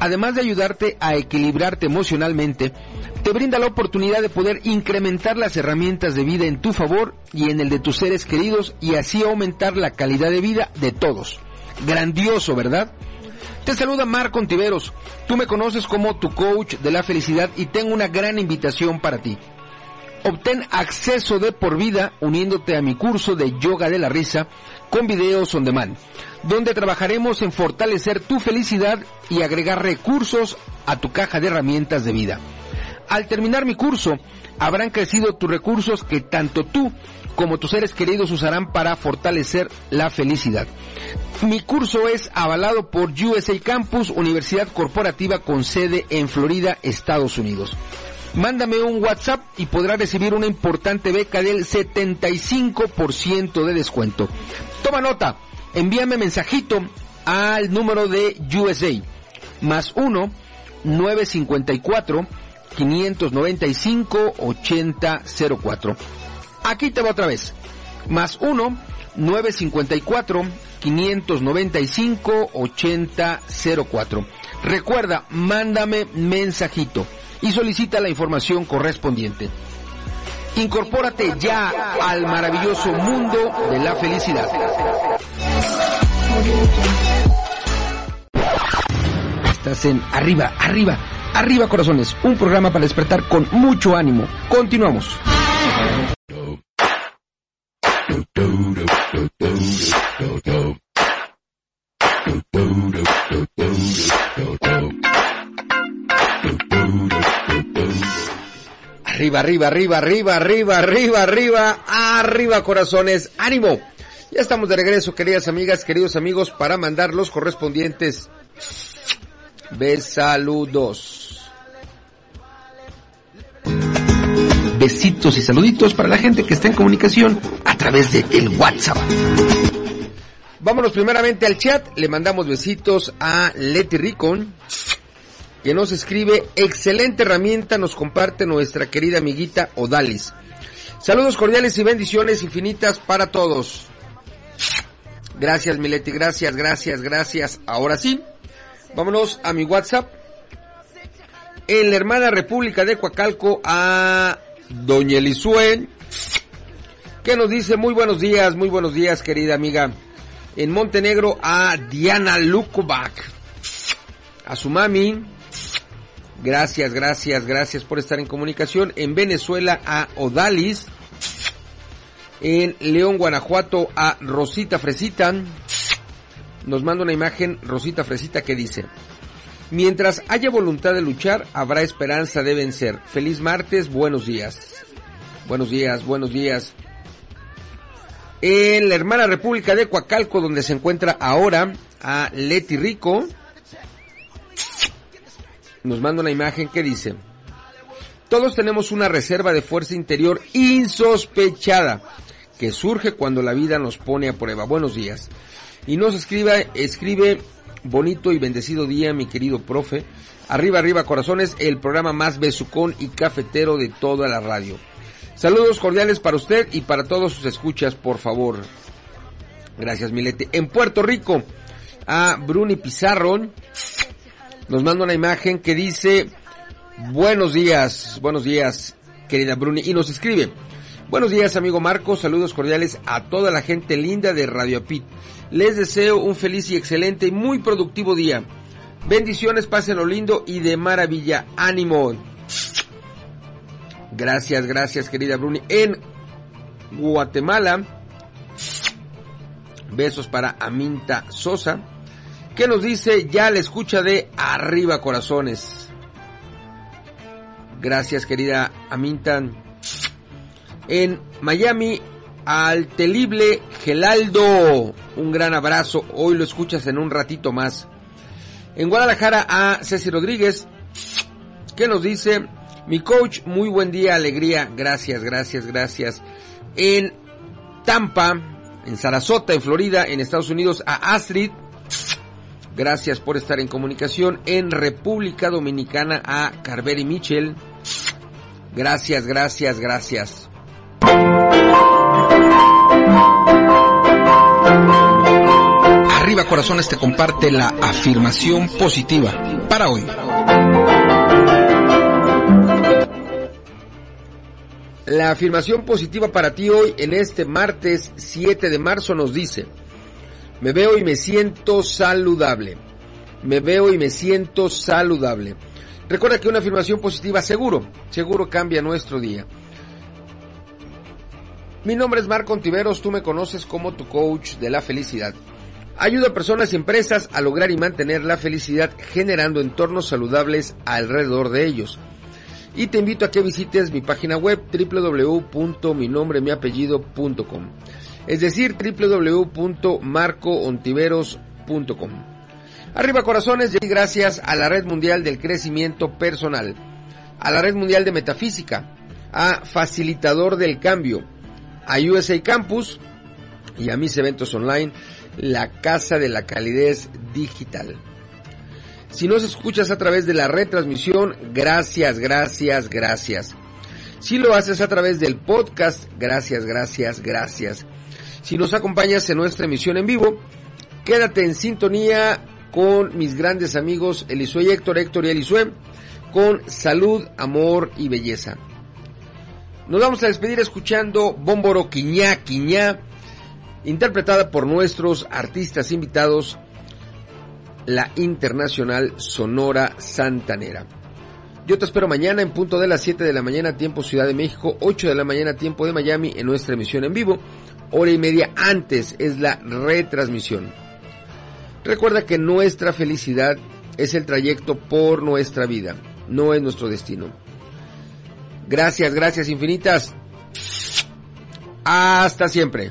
además de ayudarte a equilibrarte emocionalmente, te brinda la oportunidad de poder incrementar las herramientas de vida en tu favor y en el de tus seres queridos y así aumentar la calidad de vida de todos. Grandioso, ¿verdad? Te saluda Marco Ontiveros. Tú me conoces como tu coach de la felicidad y tengo una gran invitación para ti. Obtén acceso de por vida uniéndote a mi curso de yoga de la risa con videos on demand, donde trabajaremos en fortalecer tu felicidad y agregar recursos a tu caja de herramientas de vida. Al terminar mi curso, habrán crecido tus recursos que tanto tú como tus seres queridos usarán para fortalecer la felicidad. Mi curso es avalado por USA Campus, Universidad Corporativa con sede en Florida, Estados Unidos. Mándame un WhatsApp y podrás recibir una importante beca del 75% de descuento. Toma nota, envíame mensajito al número de USA, más 1 954 595 8004. Aquí te va otra vez, más 1 954 595 8004. Recuerda, mándame mensajito y solicita la información correspondiente. Incorpórate ya al maravilloso mundo de la felicidad. Estás en Arriba, Arriba, Arriba Corazones, un programa para despertar con mucho ánimo. Continuamos. Arriba, arriba, arriba, arriba, arriba, arriba, arriba, arriba, corazones, ánimo. Ya estamos de regreso, queridas amigas, queridos amigos, para mandar los correspondientes besaludos. Besitos y saluditos para la gente que está en comunicación a través de el WhatsApp. Vámonos primeramente al chat, le mandamos besitos a Leti Ricon, que nos escribe, excelente herramienta nos comparte nuestra querida amiguita Odalis. Saludos cordiales y bendiciones infinitas para todos. Gracias Mileti, gracias, gracias, gracias. Ahora sí, vámonos a mi WhatsApp. En la hermana República de Coacalco a Doña Elisuen, que nos dice muy buenos días, muy buenos días querida amiga. En Montenegro a Diana Lukovac, a su mami, Gracias, gracias, gracias por estar en comunicación. En Venezuela a Odalis. En León, Guanajuato a Rosita Fresita. Nos manda una imagen Rosita Fresita que dice, mientras haya voluntad de luchar, habrá esperanza de vencer. Feliz martes, buenos días. Buenos días, buenos días. En la hermana República de Coacalco, donde se encuentra ahora a Leti Rico nos manda una imagen que dice, todos tenemos una reserva de fuerza interior insospechada que surge cuando la vida nos pone a prueba. Buenos días. Y nos escribe, escribe bonito y bendecido día, mi querido profe. Arriba, arriba, corazones, el programa más besucón y cafetero de toda la radio. Saludos cordiales para usted y para todos sus escuchas, por favor. Gracias, Milete. En Puerto Rico, a Bruni Pizarro, nos manda una imagen que dice, buenos días, buenos días, querida Bruni, y nos escribe, buenos días, amigo Marco, saludos cordiales a toda la gente linda de Radio Pit. Les deseo un feliz y excelente y muy productivo día. Bendiciones, pásenlo lindo y de maravilla. Ánimo. Gracias, gracias, querida Bruni. En Guatemala, besos para Aminta Sosa, que nos dice ya la escucha de Arriba Corazones. Gracias, querida Aminta. En Miami, al telible Gelaldo, un gran abrazo. Hoy lo escuchas en un ratito más. En Guadalajara a Ceci Rodríguez, que nos dice, mi coach, muy buen día, alegría, gracias, gracias, gracias. En Tampa, en Sarasota, en Florida, en Estados Unidos, a Astrid, gracias por estar en comunicación. En República Dominicana a Carveri Michel, gracias, gracias, gracias. Arriba Corazones te comparte la afirmación positiva para hoy. La afirmación positiva para ti hoy en este martes 7 de marzo nos dice, me veo y me siento saludable. Me veo y me siento saludable. Recuerda que una afirmación positiva seguro, seguro cambia nuestro día. Mi nombre es Marco Ontiveros, tú me conoces como tu coach de la felicidad. Ayuda a personas y empresas a lograr y mantener la felicidad generando entornos saludables alrededor de ellos. Y te invito a que visites mi página web www.minombremiapellido.com. Es decir, www.marcoontiveros.com. Arriba corazones, y gracias a la Red Mundial del Crecimiento Personal, a la Red Mundial de Metafísica, a Facilitador del Cambio, a USA Campus y a mis eventos online, la Casa de la Calidez Digital. Si nos escuchas a través de la retransmisión, gracias, gracias, gracias. Si lo haces a través del podcast, gracias, gracias, gracias. Si nos acompañas en nuestra emisión en vivo, quédate en sintonía con mis grandes amigos Elisue y Héctor, Héctor y Elisue, con salud, amor y belleza. Nos vamos a despedir escuchando Bómboro Quiñá Quiñá, interpretada por nuestros artistas invitados, la Internacional Sonora Santanera. Yo te espero mañana en punto de las 7 de la mañana, tiempo Ciudad de México, 8 de la mañana, tiempo de Miami, en nuestra emisión en vivo. Hora y media antes es la retransmisión. Recuerda que nuestra felicidad es el trayecto por nuestra vida, no es nuestro destino. Gracias, gracias infinitas. Hasta siempre.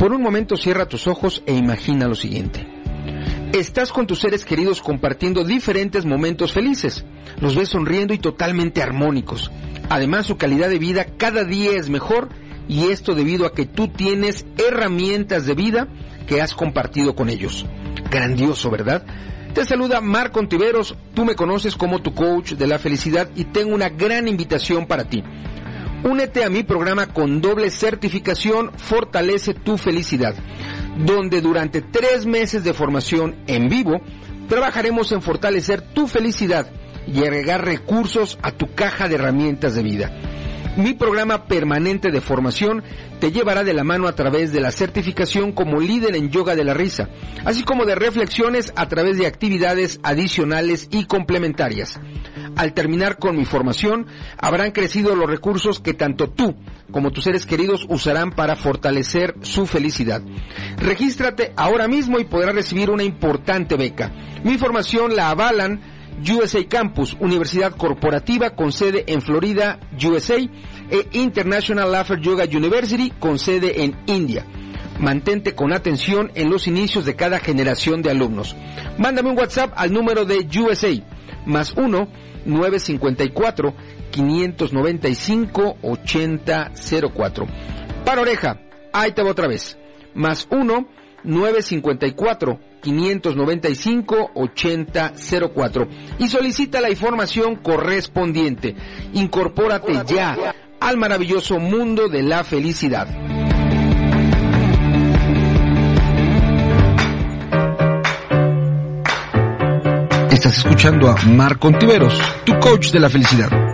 Por un momento cierra tus ojos e imagina lo siguiente. Estás con tus seres queridos compartiendo diferentes momentos felices. Los ves sonriendo y totalmente armónicos. Además, su calidad de vida cada día es mejor y esto debido a que tú tienes herramientas de vida que has compartido con ellos. Grandioso, ¿verdad? Te saluda Marco Ontiveros, tú me conoces como tu coach de la felicidad y tengo una gran invitación para ti. Únete a mi programa con doble certificación Fortalece tu Felicidad, donde durante tres meses de formación en vivo trabajaremos en fortalecer tu felicidad y agregar recursos a tu caja de herramientas de vida. Mi programa permanente de formación te llevará de la mano a través de la certificación como líder en yoga de la risa, así como de reflexiones a través de actividades adicionales y complementarias. Al terminar con mi formación, habrán crecido los recursos que tanto tú como tus seres queridos usarán para fortalecer su felicidad. Regístrate ahora mismo y podrás recibir una importante beca. Mi formación la avalan USA Campus, Universidad Corporativa con sede en Florida, USA, e International Laughter Yoga University con sede en India. Mantente con atención en los inicios de cada generación de alumnos. Mándame un WhatsApp al número de USA, más 1 954 595-8004. Para oreja, ahí te va otra vez. Más 1-954-595-8004. Y solicita la información correspondiente. Incorpórate ya al maravilloso mundo de la felicidad. Estás escuchando a Marco Ontiveros, tu coach de la felicidad.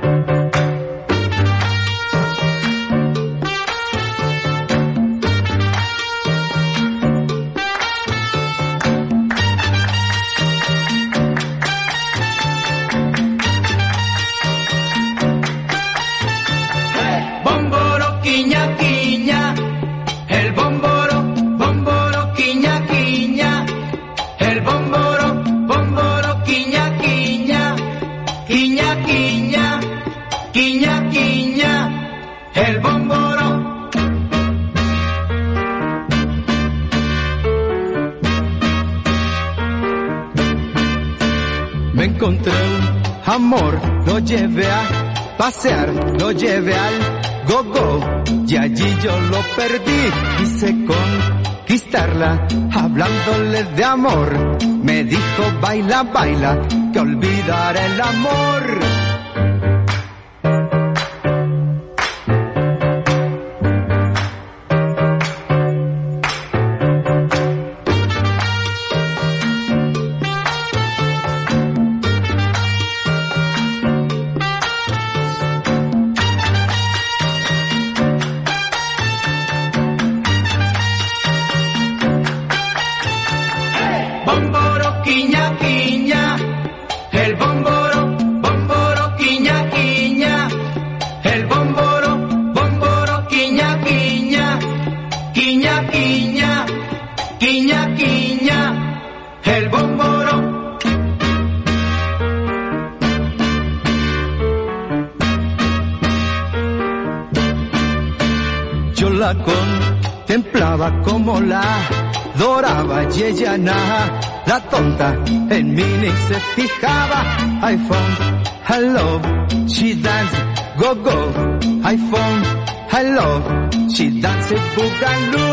Amor, lo llevé a pasear, lo llevé al go-go y allí yo lo perdí. Quise conquistarla, hablándole de amor. Me dijo baila, baila, que olvidar el amor. I found I love, she dance go go. I found I love, she dance boogaloo.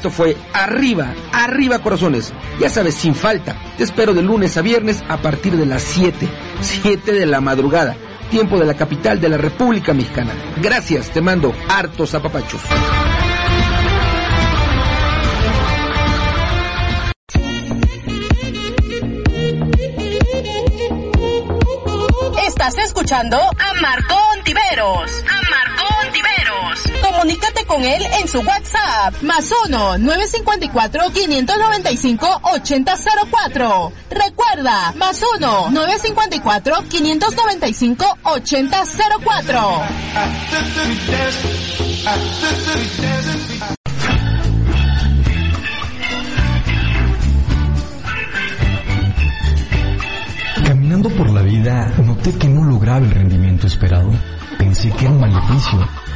Esto fue Arriba, Arriba Corazones. Ya sabes, sin falta. Te espero de lunes a viernes a partir de las 7, 7 de la madrugada, tiempo de la capital de la República Mexicana. Gracias, te mando hartos apapachos. Estás escuchando a Marco Ontiveros. Comunícate con él en su WhatsApp. Más 1 954 595 8004. Recuerda, más 1 954 595 8004. Caminando por la vida, noté que no lograba el rendimiento esperado. Pensé que era un maleficio.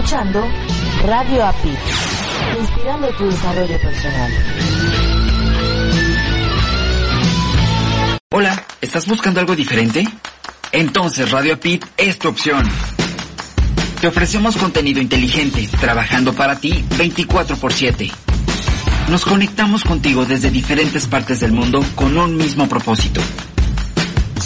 Escuchando Radio API, inspirando tu desarrollo personal. Hola, ¿estás buscando algo diferente? Entonces Radio Pit es tu opción. Te ofrecemos contenido inteligente, trabajando para ti 24 por 7. Nos conectamos contigo desde diferentes partes del mundo con un mismo propósito.